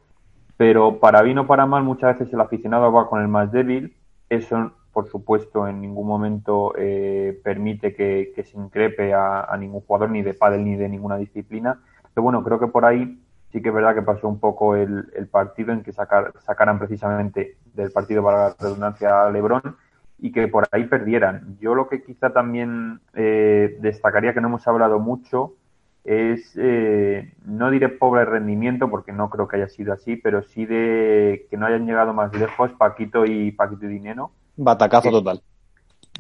pero para bien o para mal, muchas veces el aficionado va con el más débil. Eso por supuesto, en ningún momento eh, permite que, se increpe a, ningún jugador, ni de pádel ni de ninguna disciplina. Pero bueno, creo que por ahí sí que es verdad que pasó un poco el, partido en que sacar, sacaran precisamente del partido para la redundancia a Lebron y que por ahí perdieran. Yo lo que quizá también eh, destacaría que no hemos hablado mucho es, eh, no diré pobre rendimiento porque no creo que haya sido así, pero sí de que no hayan llegado más lejos Paquito y Paquito y Dinero. Batacazo total.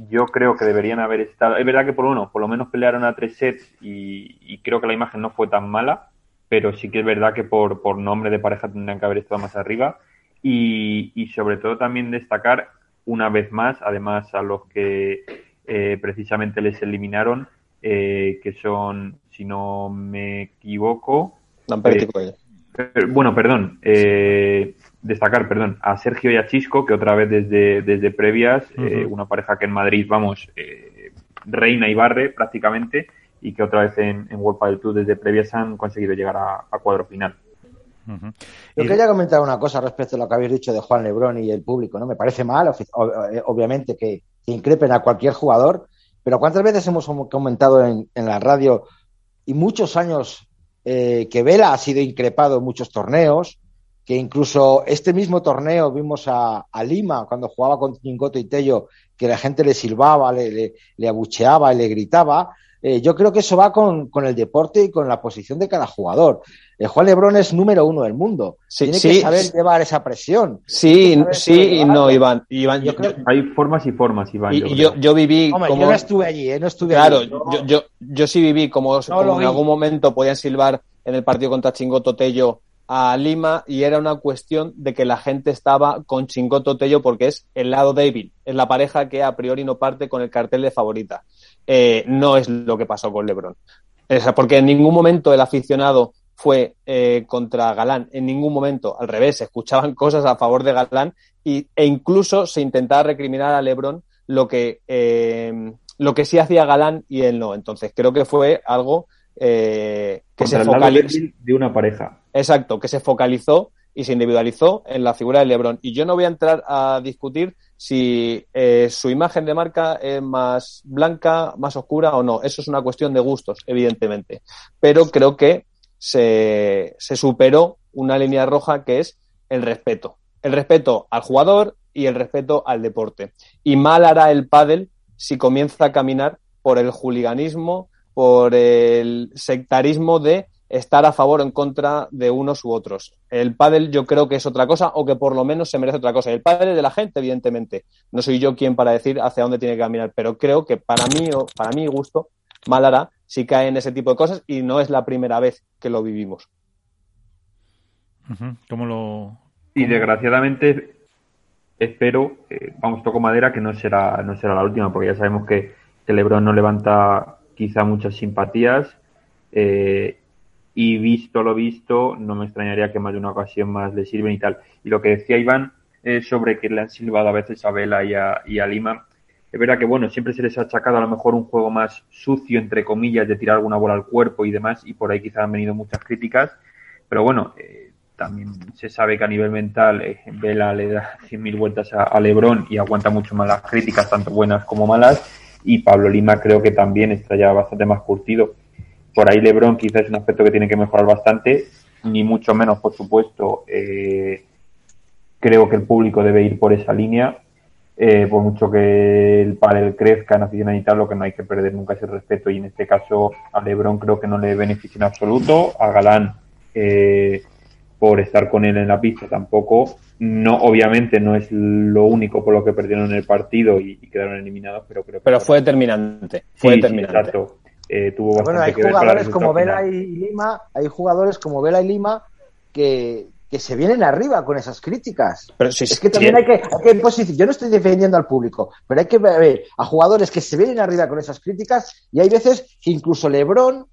Yo creo que deberían haber estado. Es verdad que por uno, por lo menos pelearon a tres sets y, creo que la imagen no fue tan mala, pero sí que es verdad que por, por nombre de pareja tendrían que haber estado más arriba. Y, y sobre todo también destacar una vez más, además a los que eh, precisamente les eliminaron, eh, que son, si no me equivoco. Eh, bueno, perdón, destacar, perdón, a Sergio y a Chisco, que otra vez desde, desde previas, una pareja que en Madrid, vamos, reina y barre prácticamente, y que otra vez en, en World Padel Tour desde previas han conseguido llegar a cuadro final. Yo quería comentar una cosa respecto a lo que habéis dicho de Juan Lebrón y el público, ¿no? Me parece mal, eh, obviamente, que, increpen a cualquier jugador, pero ¿cuántas veces hemos comentado en, la radio y muchos años eh, que Vela ha sido increpado en muchos torneos, que incluso este mismo torneo vimos a, Lima cuando jugaba con Chingoto y Tello, que la gente le silbaba, le, le, abucheaba y le gritaba. Eh, yo creo que eso va con, con, el deporte y con la posición de cada jugador. El Juan Lebrón es número uno del mundo. Tiene que saber llevar esa presión. Sí, sí y no, Iván. Iván Hay formas y formas, Iván. Y, yo, yo, viví como... Yo no estuve allí, ¿eh? no estuve claro, allí. Yo, yo, yo sí viví como, en algún momento podían silbar en el partido contra Chingoto Tello a Lima y era una cuestión de que la gente estaba con Chingoto Tello porque es el lado débil, es la pareja que a priori no parte con el cartel de favorita. Eh, no es lo que pasó con Lebron. porque en ningún momento el aficionado fue eh, contra Galán en ningún momento. Al revés, se escuchaban <laughs> cosas a favor de Galán y, e incluso se intentaba recriminar a Lebron lo que, eh, lo que sí hacía Galán y él no. Entonces creo que fue algo eh, que se focalizó. De una pareja. Exacto, que se focalizó y se individualizó en la figura de Lebron. Y yo no voy a entrar a discutir si su imagen de marca es más blanca, más oscura o no. Eso es una cuestión de gustos, evidentemente. Pero creo que se, se superó una línea roja que es el respeto. El respeto al jugador y el respeto al deporte. Y mal hará el pádel si comienza a caminar por el juliganismo, por el sectarismo de estar a favor o en contra de unos u otros. El pádel yo creo que es otra cosa o que por lo menos se merece otra cosa. El pádel es de la gente, evidentemente. No soy yo quien para decir hacia dónde tiene que caminar, pero creo que para mí o para mi gusto mal hará si cae en ese tipo de cosas y no es la primera vez que lo vivimos. ¿Cómo lo...? Y desgraciadamente espero, eh, vamos, toco madera, que no será, no será la última, porque ya sabemos que, el Lebron no levanta quizá muchas simpatías eh, y visto lo visto, no me extrañaría que más de una ocasión más le sirven y tal. Y lo que decía Iván sobre que le han silbado a veces a Vela y a, y a Lima, es verdad que, bueno, siempre se les ha achacado a lo mejor un juego más sucio, entre comillas, de tirar alguna bola al cuerpo y demás, y por ahí quizás han venido muchas críticas, pero bueno, eh, también se sabe que a nivel mental eh, Vela le da <laughs> 100.000 vueltas a, Lebron y aguanta mucho más las críticas, tanto buenas como malas, y Pablo Lima creo que también está ya bastante más curtido. Por ahí Lebron quizás es un aspecto que tiene que mejorar bastante, ni mucho menos, por supuesto, eh, creo que el público debe ir por esa línea. Eh, por mucho que el pádel crezca en afición y tal, lo que no hay que perder nunca es el respeto. Y en este caso a Lebron creo que no le beneficia en absoluto, a Galán eh, por estar con él en la pista tampoco, no obviamente no es lo único por lo que perdieron el partido y, quedaron eliminados, pero creo que pero fue determinante, fue determinante. Eh, tuvo bueno, hay jugadores como Vela y Lima, hay jugadores como Vela y Lima que, que se vienen arriba con esas críticas. Pero si, es que también hay que, hay que yo no estoy defendiendo al público, pero hay que ver a jugadores que se vienen arriba con esas críticas y hay veces que incluso Lebron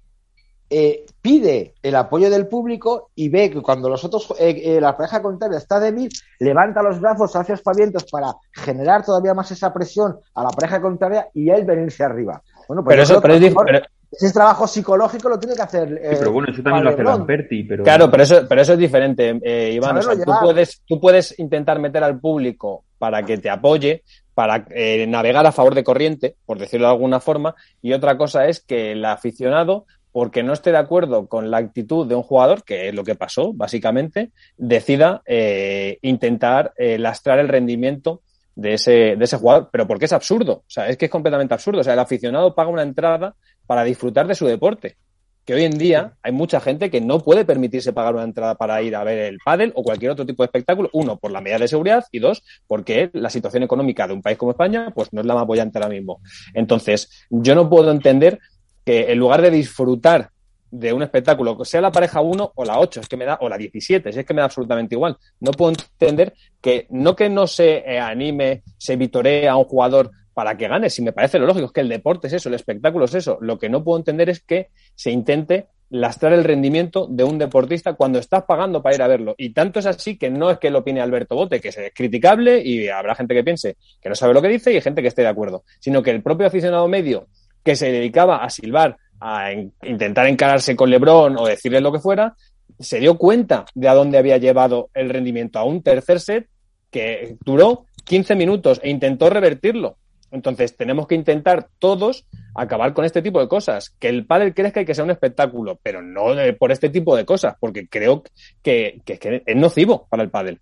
eh, pide el apoyo del público y ve que cuando los otros, eh, eh, la pareja contraria está débil, levanta los brazos, hace espavientos para generar todavía más esa presión a la pareja contraria y él venirse arriba. Bueno, pues pero eso, pero es, ese trabajo psicológico lo tiene que hacer. sí, pero bueno, eso también lo hace Lamperti. Pero... Claro, pero eso, pero eso es diferente, eh, Iván. tú, puedes, tú puedes intentar meter al público para que te apoye, para eh, navegar a favor de corriente, por decirlo de alguna forma, y otra cosa es que el aficionado, porque no esté de acuerdo con la actitud de un jugador, que es lo que pasó, básicamente, decida eh, intentar eh, lastrar el rendimiento de ese, de ese jugador, pero porque es absurdo, o sea, es que es completamente absurdo, o sea, el aficionado paga una entrada para disfrutar de su deporte, que hoy en día hay mucha gente que no puede permitirse pagar una entrada para ir a ver el pádel o cualquier otro tipo de espectáculo, uno, por la medida de seguridad y dos, porque la situación económica de un país como España pues no es la más apoyante ahora mismo. Entonces, yo no puedo entender que en lugar de disfrutar de un espectáculo, sea la pareja 1 o la 8, es que me da, o la 17, es que me da absolutamente igual. No puedo entender que no que no se eh, anime, se vitoree a un jugador para que gane, si me parece lo lógico, es que el deporte es eso, el espectáculo es eso. Lo que no puedo entender es que se intente lastrar el rendimiento de un deportista cuando estás pagando para ir a verlo. Y tanto es así que no es que lo opine Alberto Bote, que es criticable y habrá gente que piense que no sabe lo que dice y gente que esté de acuerdo, sino que el propio aficionado medio que se dedicaba a silbar, a intentar encararse con Lebron o decirle lo que fuera, se dio cuenta de a dónde había llevado el rendimiento a un tercer set que duró 15 minutos e intentó revertirlo. Entonces, tenemos que intentar todos acabar con este tipo de cosas. Que el pádel crezca que sea un espectáculo, pero no por este tipo de cosas, porque creo que, es nocivo para el pádel.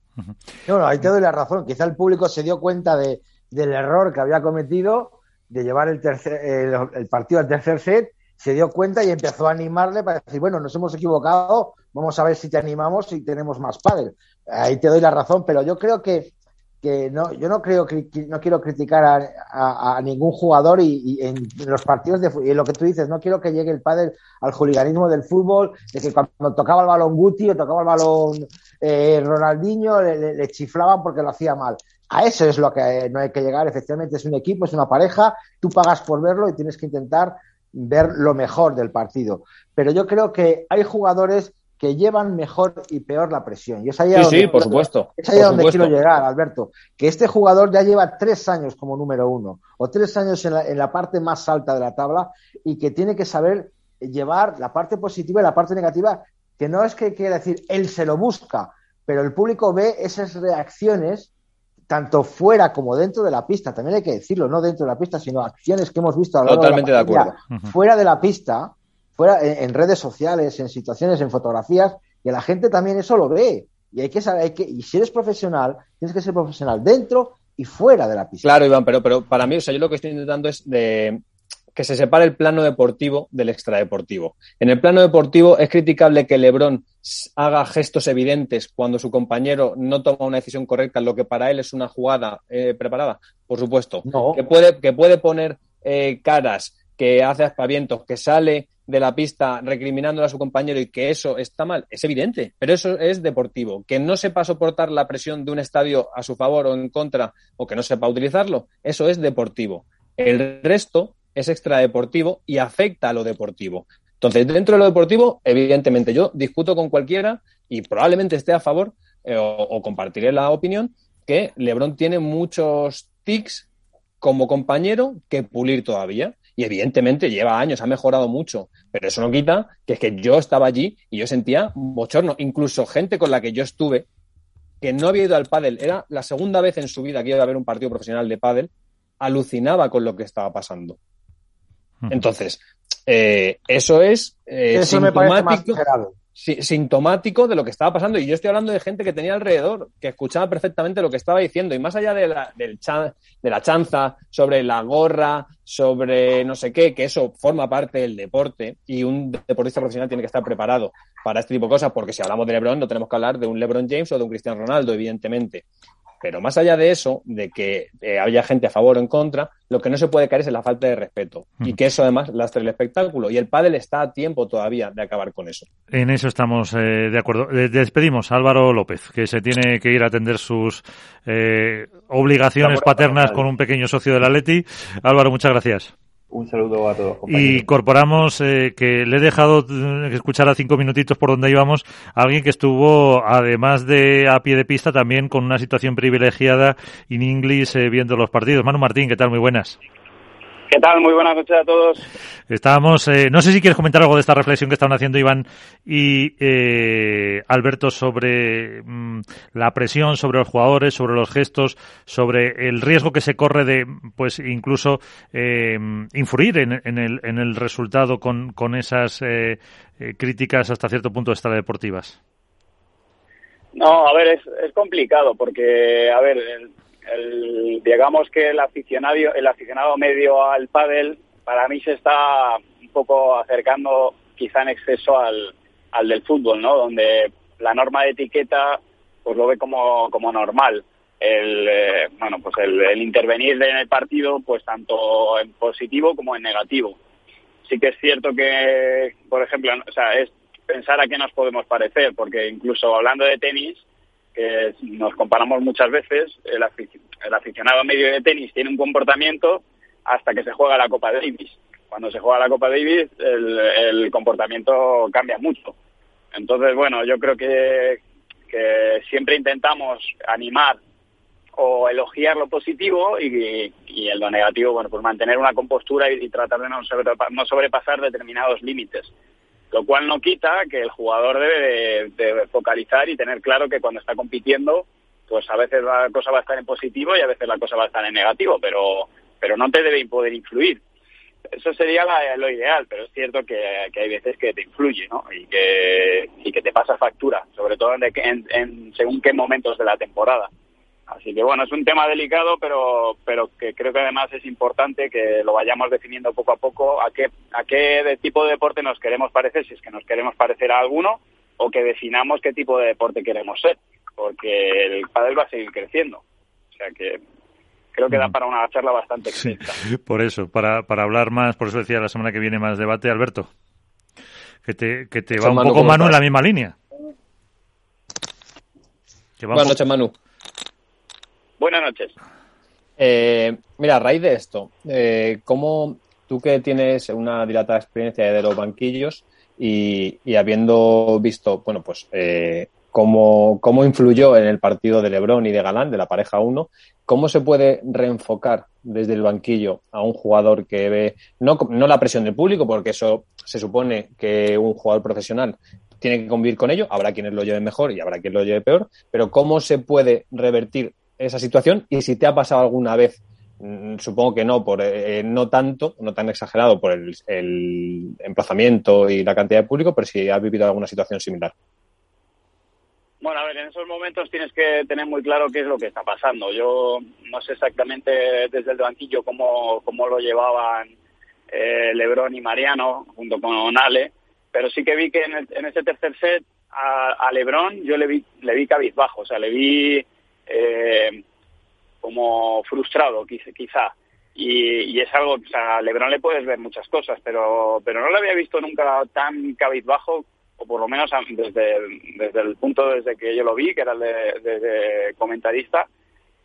No, ahí te doy la razón. Quizá el público se dio cuenta de, del error que había cometido de llevar el, tercer, el, partido al tercer set, se dio cuenta y empezó a animarle para decir, bueno, nos hemos equivocado, vamos a ver si te animamos y tenemos más pádel. Ahí te doy la razón, pero yo creo que que no, yo no creo no quiero criticar a, ningún jugador y, en los partidos de y lo que tú dices, no quiero que llegue el padre al juliganismo del fútbol, de que cuando tocaba el balón Guti o tocaba el balón eh, Ronaldinho le, chiflaban porque lo hacía mal. A eso es lo que no hay que llegar, efectivamente es un equipo, es una pareja, tú pagas por verlo y tienes que intentar ver lo mejor del partido. Pero yo creo que hay jugadores que llevan mejor y peor la presión. Y es ahí sí, por supuesto. Es ahí donde quiero llegar, Alberto. Que este jugador ya lleva tres años como número uno o tres años en la, en la parte más alta de la tabla y que tiene que saber llevar la parte positiva y la parte negativa, que no es que quiera decir él se lo busca, pero el público ve esas reacciones tanto fuera como dentro de la pista, también hay que decirlo, no dentro de la pista, sino acciones que hemos visto a lo Totalmente de, acuerdo. fuera de la pista, fuera en, redes sociales, en situaciones, en fotografías, y la gente también eso lo ve. Y hay que saber, hay que, y si eres profesional, tienes que ser profesional dentro y fuera de la pista. Claro, Iván, pero, pero para mí, o sea, yo lo que estoy intentando es de, que se separe el plano deportivo del extradeportivo. En el plano deportivo es criticable que Lebron haga gestos evidentes cuando su compañero no toma una decisión correcta, lo que para él es una jugada eh, preparada, por supuesto. Que, puede, que puede poner eh, caras, que hace aspavientos, que sale de la pista recriminándole a su compañero y que eso está mal, es evidente, pero eso es deportivo. Que no sepa soportar la presión de un estadio a su favor o en contra o que no sepa utilizarlo, eso es deportivo. El resto es extradeportivo y afecta a lo deportivo. Entonces, dentro de lo deportivo, evidentemente yo discuto con cualquiera y probablemente esté a favor eh, o, compartiré la opinión que Lebron tiene muchos tics como compañero que pulir todavía y evidentemente lleva años, ha mejorado mucho, pero eso no quita que es que yo estaba allí y yo sentía bochorno, incluso gente con la que yo estuve que no había ido al pádel, era la segunda vez en su vida que iba a ver un partido profesional de pádel, alucinaba con lo que estaba pasando. Entonces, eh, eso es eh, eso me parece más sintomático de lo que estaba pasando. Y yo estoy hablando de gente que tenía alrededor, que escuchaba perfectamente lo que estaba diciendo. Y más allá de la, del de la chanza, sobre la gorra, sobre no sé qué, que eso forma parte del deporte. Y un deportista profesional tiene que estar preparado para este tipo de cosas, porque si hablamos de LeBron, no tenemos que hablar de un LeBron James o de un Cristiano Ronaldo, evidentemente. Pero más allá de eso, de que eh, haya gente a favor o en contra, lo que no se puede caer es en la falta de respeto. Y que eso además lastre el espectáculo. Y el pádel está a tiempo todavía de acabar con eso. En eso estamos eh, de acuerdo. despedimos a Álvaro López, que se tiene que ir a atender sus eh, obligaciones paternas con un pequeño socio del Atleti. Álvaro, muchas gracias. Un saludo a todos. Y incorporamos eh, que le he dejado eh, escuchar a cinco minutitos por donde íbamos a alguien que estuvo, además de a pie de pista, también con una situación privilegiada en inglés eh, viendo los partidos. Manu Martín, ¿qué tal? Muy buenas. ¿Qué tal? Muy buenas noches a todos. Estábamos, eh, no sé si quieres comentar algo de esta reflexión que estaban haciendo Iván y eh, Alberto sobre mm, la presión sobre los jugadores, sobre los gestos, sobre el riesgo que se corre de, pues, incluso eh, influir en, en, el, en el resultado con, con esas eh, eh, críticas hasta cierto punto extradeportivas. No, a ver, es, es complicado porque, a ver, el, digamos que el aficionado, el aficionado medio al pádel para mí se está un poco acercando quizá en exceso al, al del fútbol, ¿no? Donde la norma de etiqueta pues lo ve como, como normal. El, eh, bueno, pues el, el, intervenir en el partido, pues tanto en positivo como en negativo. Sí que es cierto que, por ejemplo, o sea, es pensar a qué nos podemos parecer, porque incluso hablando de tenis, que nos comparamos muchas veces, el, el aficionado medio de tenis tiene un comportamiento hasta que se juega la Copa Davis. Cuando se juega la Copa Davis, el, el comportamiento cambia mucho. Entonces, bueno, yo creo que, que siempre intentamos animar o elogiar lo positivo y, y en lo negativo, bueno, pues mantener una compostura y, y tratar de no sobrepasar determinados límites lo cual no quita que el jugador debe de, focalizar y tener claro que cuando está compitiendo, pues a veces la cosa va a estar en positivo y a veces la cosa va a estar en negativo, pero, pero no te debe poder influir. Eso sería lo ideal, pero es cierto que, que, hay veces que te influye, ¿no? Y que, y que te pasa factura, sobre todo en, en, en según qué momentos de la temporada. Así que bueno, es un tema delicado, pero, pero que creo que además es importante que lo vayamos definiendo poco a poco a qué, a qué de tipo de deporte nos queremos parecer, si es que nos queremos parecer a alguno, o que definamos qué tipo de deporte queremos ser, porque el pádel va a seguir creciendo. O sea que creo que da para una charla bastante extensa. Sí, <laughs> por eso, para, para hablar más, por eso decía la semana que viene más debate, Alberto, que te, que te va un poco Manu en la misma línea. Buenas noches, Manu. Buenas noches. Eh, mira, a raíz de esto, eh, ¿cómo tú que tienes una dilatada experiencia de los banquillos y, habiendo visto, bueno, pues eh, cómo, cómo influyó en el partido de Lebron y de Galán, de la pareja 1, ¿cómo se puede reenfocar desde el banquillo a un jugador que ve, no, no la presión del público, porque eso se supone que un jugador profesional tiene que convivir con ello, habrá quienes lo lleven mejor y habrá quien lo lleve peor, pero ¿cómo se puede revertir esa situación y si te ha pasado alguna vez, mmm, supongo que no, por eh, no tanto, no tan exagerado por el, emplazamiento y la cantidad de público, pero si has vivido alguna situación similar. Bueno, a ver, en esos momentos tienes que tener muy claro qué es lo que está pasando. Yo no sé exactamente desde el banquillo cómo, cómo lo llevaban eh, Lebron y Mariano junto con Ale, pero sí que vi que en, el, en ese tercer set a, a Lebron yo le vi, le vi cabizbajo, o sea, le vi eh, como frustrado quizá. Y, y, es algo, o sea, a Lebron le puedes ver muchas cosas, pero pero no lo había visto nunca tan cabizbajo o por lo menos desde, desde el punto desde que yo lo vi, que era el de, de, de comentarista,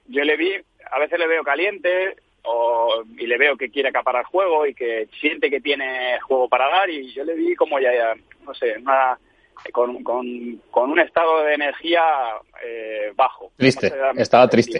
yo le vi, a veces le veo caliente o, y le veo que quiere acaparar juego y que siente que tiene juego para dar y yo le vi como ya, ya no sé, una con, con, con un estado de energía eh, bajo. Triste, estaba triste.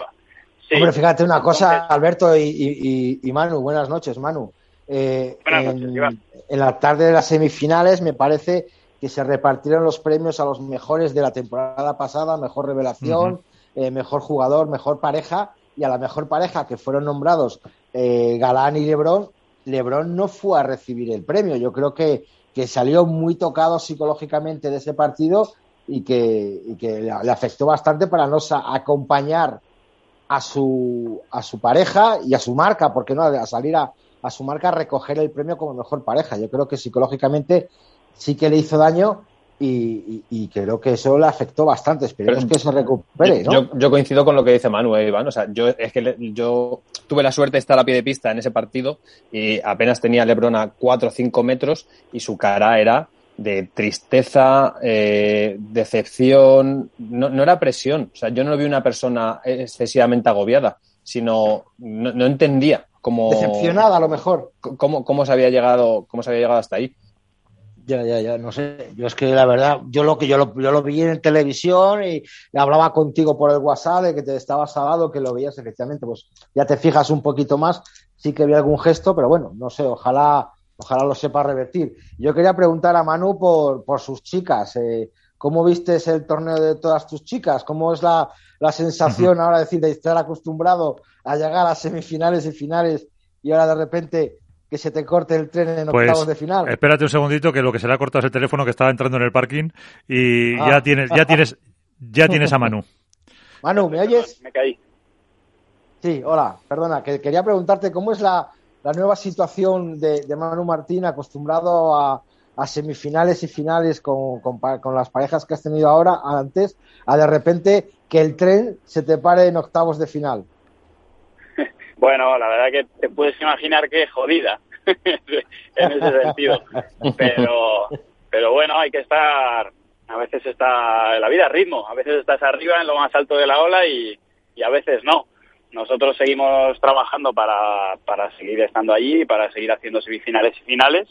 Sí. Hombre, fíjate una cosa, Alberto y, y, y Manu, buenas noches, Manu. Eh, buenas en, noches, en la tarde de las semifinales me parece que se repartieron los premios a los mejores de la temporada pasada, mejor revelación, uh -huh. eh, mejor jugador, mejor pareja, y a la mejor pareja que fueron nombrados eh, Galán y Lebron, Lebron no fue a recibir el premio. Yo creo que que salió muy tocado psicológicamente de ese partido y que, le, afectó bastante para no acompañar a su, a su pareja y a su marca, porque no, a salir a, a su marca a recoger el premio como mejor pareja. Yo creo que psicológicamente sí que le hizo daño y, y, y, creo que eso le afectó bastante. Esperemos Pero, que se recupere. ¿no? Yo, yo, coincido con lo que dice Manuel, Iván. O sea, yo es que le, yo tuve la suerte de estar a pie de pista en ese partido y apenas tenía Lebron a 4 o 5 metros y su cara era de tristeza, eh, decepción, no, no, era presión. O sea, yo no vi una persona excesivamente agobiada, sino no, no entendía cómo. Decepcionada a lo mejor. Cómo, cómo, se había llegado, cómo se había llegado hasta ahí. Ya, ya, ya, no sé. Yo es que la verdad, yo lo que yo lo, yo lo vi en televisión y, hablaba contigo por el WhatsApp de que te estabas salado, que lo veías efectivamente, pues ya te fijas un poquito más, sí que vi algún gesto, pero bueno, no sé, ojalá, ojalá lo sepa revertir. Yo quería preguntar a Manu por, por sus chicas. Eh, ¿Cómo viste el torneo de todas tus chicas? ¿Cómo es la, la sensación ahora decir, de estar acostumbrado a llegar a semifinales y finales y ahora de repente que se te corte el tren en Pues, octavos de final? Espérate un segundito que lo que se le ha cortado es el teléfono que estaba entrando en el parking y Ah. ya tienes, ya tienes, ya tienes a Manu. <laughs> Manu, ¿me oyes? Me caí. Sí, hola, perdona, que quería preguntarte cómo es la, la nueva situación de, de Manu Martín acostumbrado a, a semifinales y finales con, con, con las parejas que has tenido ahora, antes, a de repente que el tren se te pare en octavos de final. Bueno, la verdad que te puedes imaginar que jodida <laughs> en ese sentido. Pero, pero bueno, hay que estar, a veces está, la vida a ritmo, a veces estás arriba en lo más alto de la ola y, y a veces no. Nosotros seguimos trabajando para, para seguir estando allí, para seguir haciendo semifinales y finales,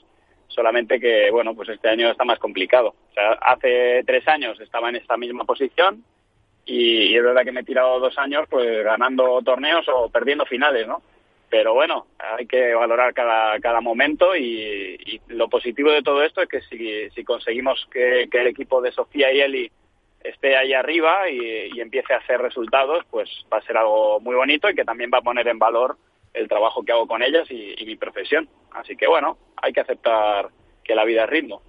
solamente que, bueno, pues este año está más complicado. O sea, hace tres años estaba en esta misma posición y, y es verdad que me he tirado dos años pues ganando torneos o perdiendo finales, ¿no? Pero bueno, hay que valorar cada, cada momento y, y lo positivo de todo esto es que si, si conseguimos que, que el equipo de Sofía y Eli esté ahí arriba y, y empiece a hacer resultados, pues va a ser algo muy bonito y que también va a poner en valor el trabajo que hago con ellas y, y mi profesión. Así que bueno, hay que aceptar que la vida es ritmo.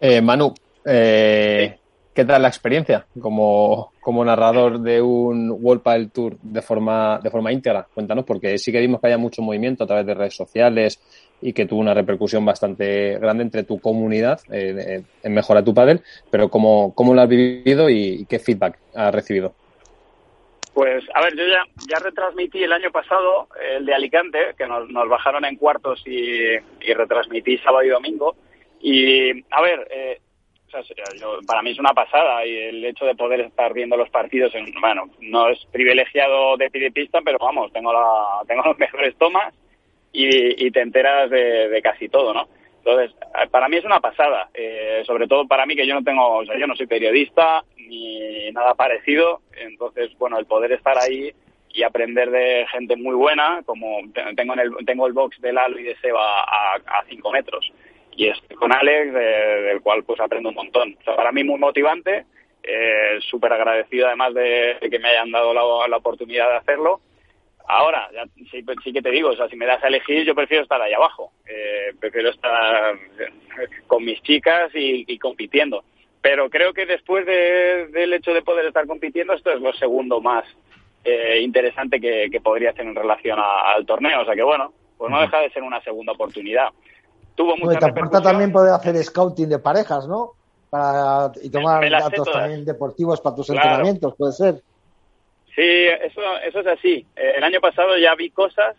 Eh, Manu, eh, ¿qué tal la experiencia como, como narrador de un World Padel Tour de forma, de forma íntegra? Cuéntanos, porque sí que vimos que haya mucho movimiento a través de redes sociales y que tuvo una repercusión bastante grande entre tu comunidad eh, en Mejora tu Padel, pero ¿cómo, cómo lo has vivido y, qué feedback has recibido? Pues, a ver, yo ya, ya retransmití el año pasado el de Alicante, que nos, nos bajaron en cuartos y, y retransmití sábado y domingo. Y, a ver, eh, yo- para mí es una pasada y el hecho de poder estar viendo los partidos, en, bueno, no es privilegiado de pie de pista, pero vamos, tengo, la, <laughs> tengo los mejores tomas y, te enteras de, casi todo, ¿no? Entonces, eh, para mí es una pasada, eh, sobre todo para mí que yo no tengo, o sea, yo no soy periodista ni nada parecido, entonces, bueno, el poder estar ahí y aprender de gente muy buena, como te- tengo en el, tengo el box de Lalo y de Seba a, a cinco metros, y estoy con Alex, de- del cual pues aprendo un montón. O sea, para mí muy motivante, eh, súper agradecido además de, de que me hayan dado la, la oportunidad de hacerlo. Ahora, ya, sí, pues, sí que te digo, o sea, si me das a elegir, yo prefiero estar ahí abajo. Eh, prefiero estar eh, con mis chicas y, y compitiendo. Pero creo que después de- del hecho de poder estar compitiendo, esto es lo segundo más eh, interesante que, que podría hacer en relación a- al torneo. O sea que bueno, pues no deja de ser una segunda oportunidad. Tuvo mucha repercusión. también poder hacer scouting de parejas, ¿no? Para, y tomar Me- me datos también deportivos para tus Claro. entrenamientos, puede ser. Sí, eso, eso es así. Eh, el año pasado ya vi cosas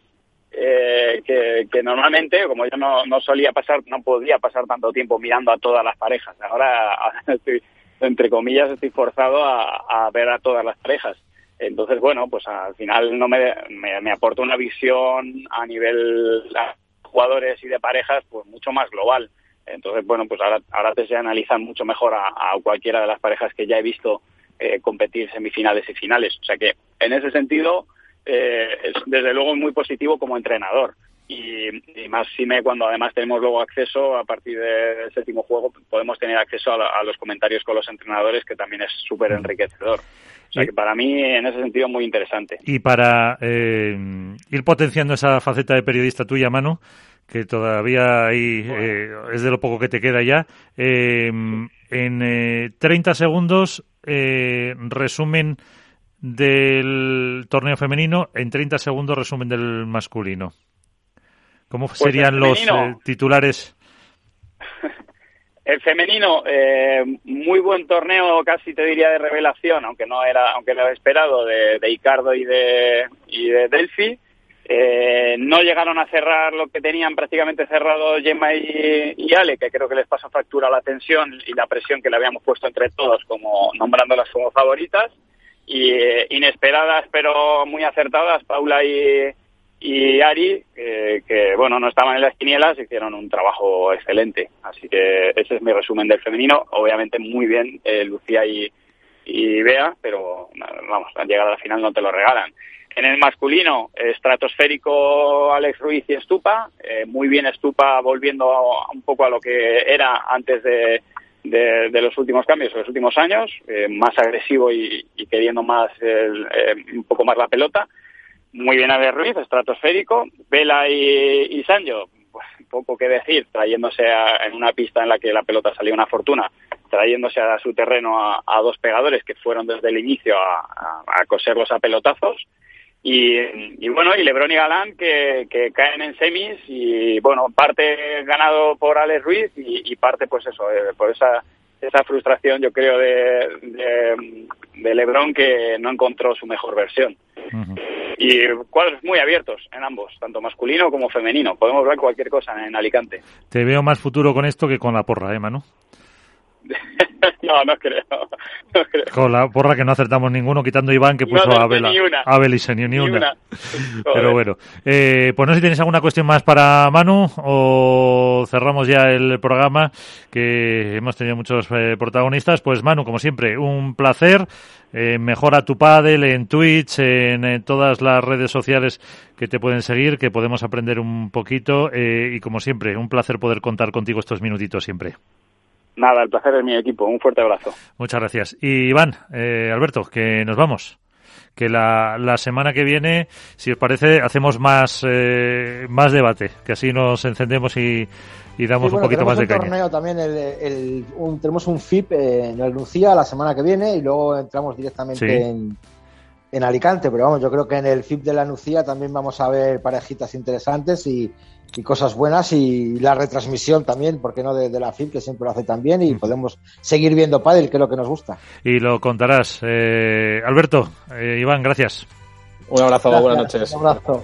eh, que, que normalmente, como yo no, no solía pasar, no podía pasar tanto tiempo mirando a todas las parejas. Ahora, ahora <laughs> estoy, entre comillas, estoy forzado a, a ver a todas las parejas. Entonces, bueno, pues al final no me, me, me aporta una visión a nivel jugadores y de parejas, pues mucho más global. Entonces, bueno, pues ahora, ahora se analizan mucho mejor a, a cualquiera de las parejas que ya he visto eh, competir semifinales y finales. O sea que en ese sentido, eh, es desde luego muy positivo como entrenador. Y, y más si me cuando además tenemos luego acceso a partir del séptimo juego, podemos tener acceso a, la- a los comentarios con los entrenadores, que también es súper enriquecedor. O sea que para mí, en ese sentido, muy interesante. Y para eh, ir potenciando esa faceta de periodista tuya, Manu, que todavía ahí eh, es de lo poco que te queda ya, eh, en eh, 30 segundos, eh, resumen del torneo femenino, en 30 segundos, resumen del masculino. ¿Cómo Pues serían los eh, titulares? <laughs> El femenino, eh, muy buen torneo, casi te diría de revelación, aunque no era, aunque era esperado, de, de Icardo y de, y de Delphi. Eh, no llegaron a cerrar lo que tenían prácticamente cerrado Gemma y, y Ale, que creo que les pasó factura la tensión y la presión que le habíamos puesto entre todos, como nombrándolas como favoritas. Y eh, inesperadas, pero muy acertadas, Paula y, y Ari, eh, que bueno, no estaban en las quinielas, hicieron un trabajo excelente. Así que ese es mi resumen del femenino. Obviamente muy bien eh, Lucía y, y Bea, pero vamos, al llegar a la final no te lo regalan. En el masculino, estratosférico Alex Ruiz y Estupa. Eh, muy bien Estupa volviendo un poco a lo que era antes de, de, los últimos cambios, de los últimos años, eh, más agresivo y, queriendo más un poco más la pelota. Muy bien Alex Ruiz, estratosférico. Vela y, y Sancho, pues poco que decir, trayéndose en una pista en la que la pelota salía una fortuna, trayéndose a su terreno a, dos pegadores que fueron desde el inicio a, coserlos a pelotazos. Y, bueno, y Lebron y Galán que, caen en semis y bueno, parte ganado por Alex Ruiz y, parte pues eso, eh, por esa esa frustración yo creo de, de, Lebron que no encontró su mejor versión. Y cuadros muy abiertos en ambos, tanto masculino como femenino. Podemos ver cualquier cosa en Alicante. Te veo más futuro con esto que con la porra, ¿eh, Manu? <laughs> no, <laughs> no creo, Con la porra que no acertamos ninguno, quitando Iván que puso a Abel, Abel y ni, una. <laughs> Pero bueno, eh, pues no sé si tienes alguna cuestión más para Manu o cerramos ya el programa, que hemos tenido muchos eh, protagonistas. Pues Manu, como siempre, un placer. Eh, mejora tu paddle en Twitch, en, todas las redes sociales que te pueden seguir, que podemos aprender un poquito. y como siempre, un placer poder contar contigo estos minutitos siempre. Nada, el placer es mi equipo. Un fuerte abrazo. Muchas gracias. Y Iván, eh, Alberto, que nos vamos. Que la, la, semana que viene, si os parece, hacemos más, eh, más debate, que así nos encendemos y, y damos un poquito más de caña. Torneo también el, tenemos un FIP en el Lucía la semana que viene y luego entramos directamente en, en Alicante, pero vamos, yo creo que en el FIP de la Nucía también vamos a ver parejitas interesantes y, y cosas buenas y la retransmisión también, porque no de, la FIP, que siempre lo hace también y podemos seguir viendo pádel, que es lo que nos gusta. Y lo contarás. Eh, Alberto, eh, Iván, gracias. Un abrazo, buenas noches. Un abrazo.